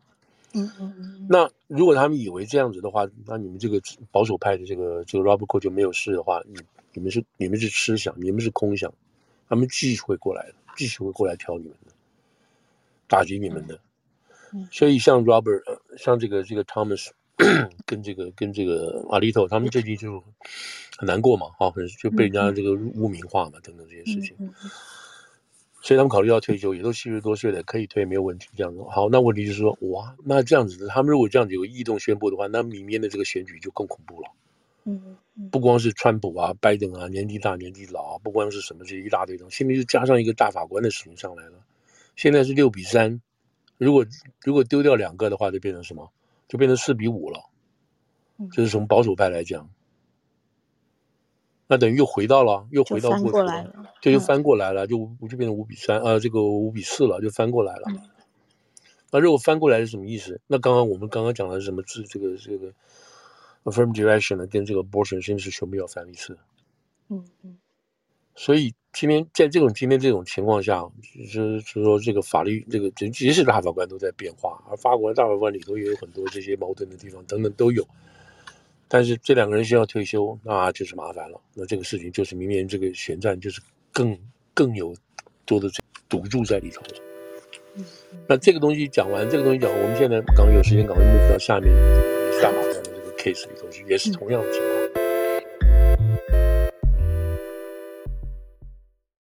嗯嗯嗯。那如果他们以为这样子的话，那你们这个保守派的这个这个 Robert Cole 就没有事的话，你你们是你们是吃想，你们是空想，他们继续会过来的，继续会过来挑你们的，打击你们的。所以像 Robert，像这个这个 Thomas，跟这个跟这个 Alito，他们最近就很难过嘛，哈，就被人家这个污名化嘛，等等这些事情。所以他们考虑到退休，也都七十多岁了，可以退没有问题。这样子，好，那问题就是说，哇，那这样子，他们如果这样子有异动宣布的话，那明年的这个选举就更恐怖了。嗯，不光是川普啊、拜登啊，年纪大、年纪老啊，不光是什么这一大堆东西，现在就加上一个大法官的事情上来了。现在是六比三。如果如果丢掉两个的话，就变成什么？就变成四比五了。就是从保守派来讲，那等于又回到了，又回到过去了，就又翻过来了，就就变成五比三，呃，这个五比四了，就翻过来了。那如果翻过来是什么意思？那刚刚我们刚刚讲的是什么？是这个这个 affirmative action 呢，跟这个 abortion 先是全部要翻一次。嗯嗯。所以今天在这种今天这种情况下，就是就是说这个法律这个这其实大法官都在变化，而法国的大法官里头也有很多这些矛盾的地方等等都有。但是这两个人先要退休，那就是麻烦了。那这个事情就是明年这个选战就是更更有多的赌注在里头。那这个东西讲完，这个东西讲完，我们现在刚有时间，赶快 move 到下面大法官的这个 case 里头去，也是同样的情况。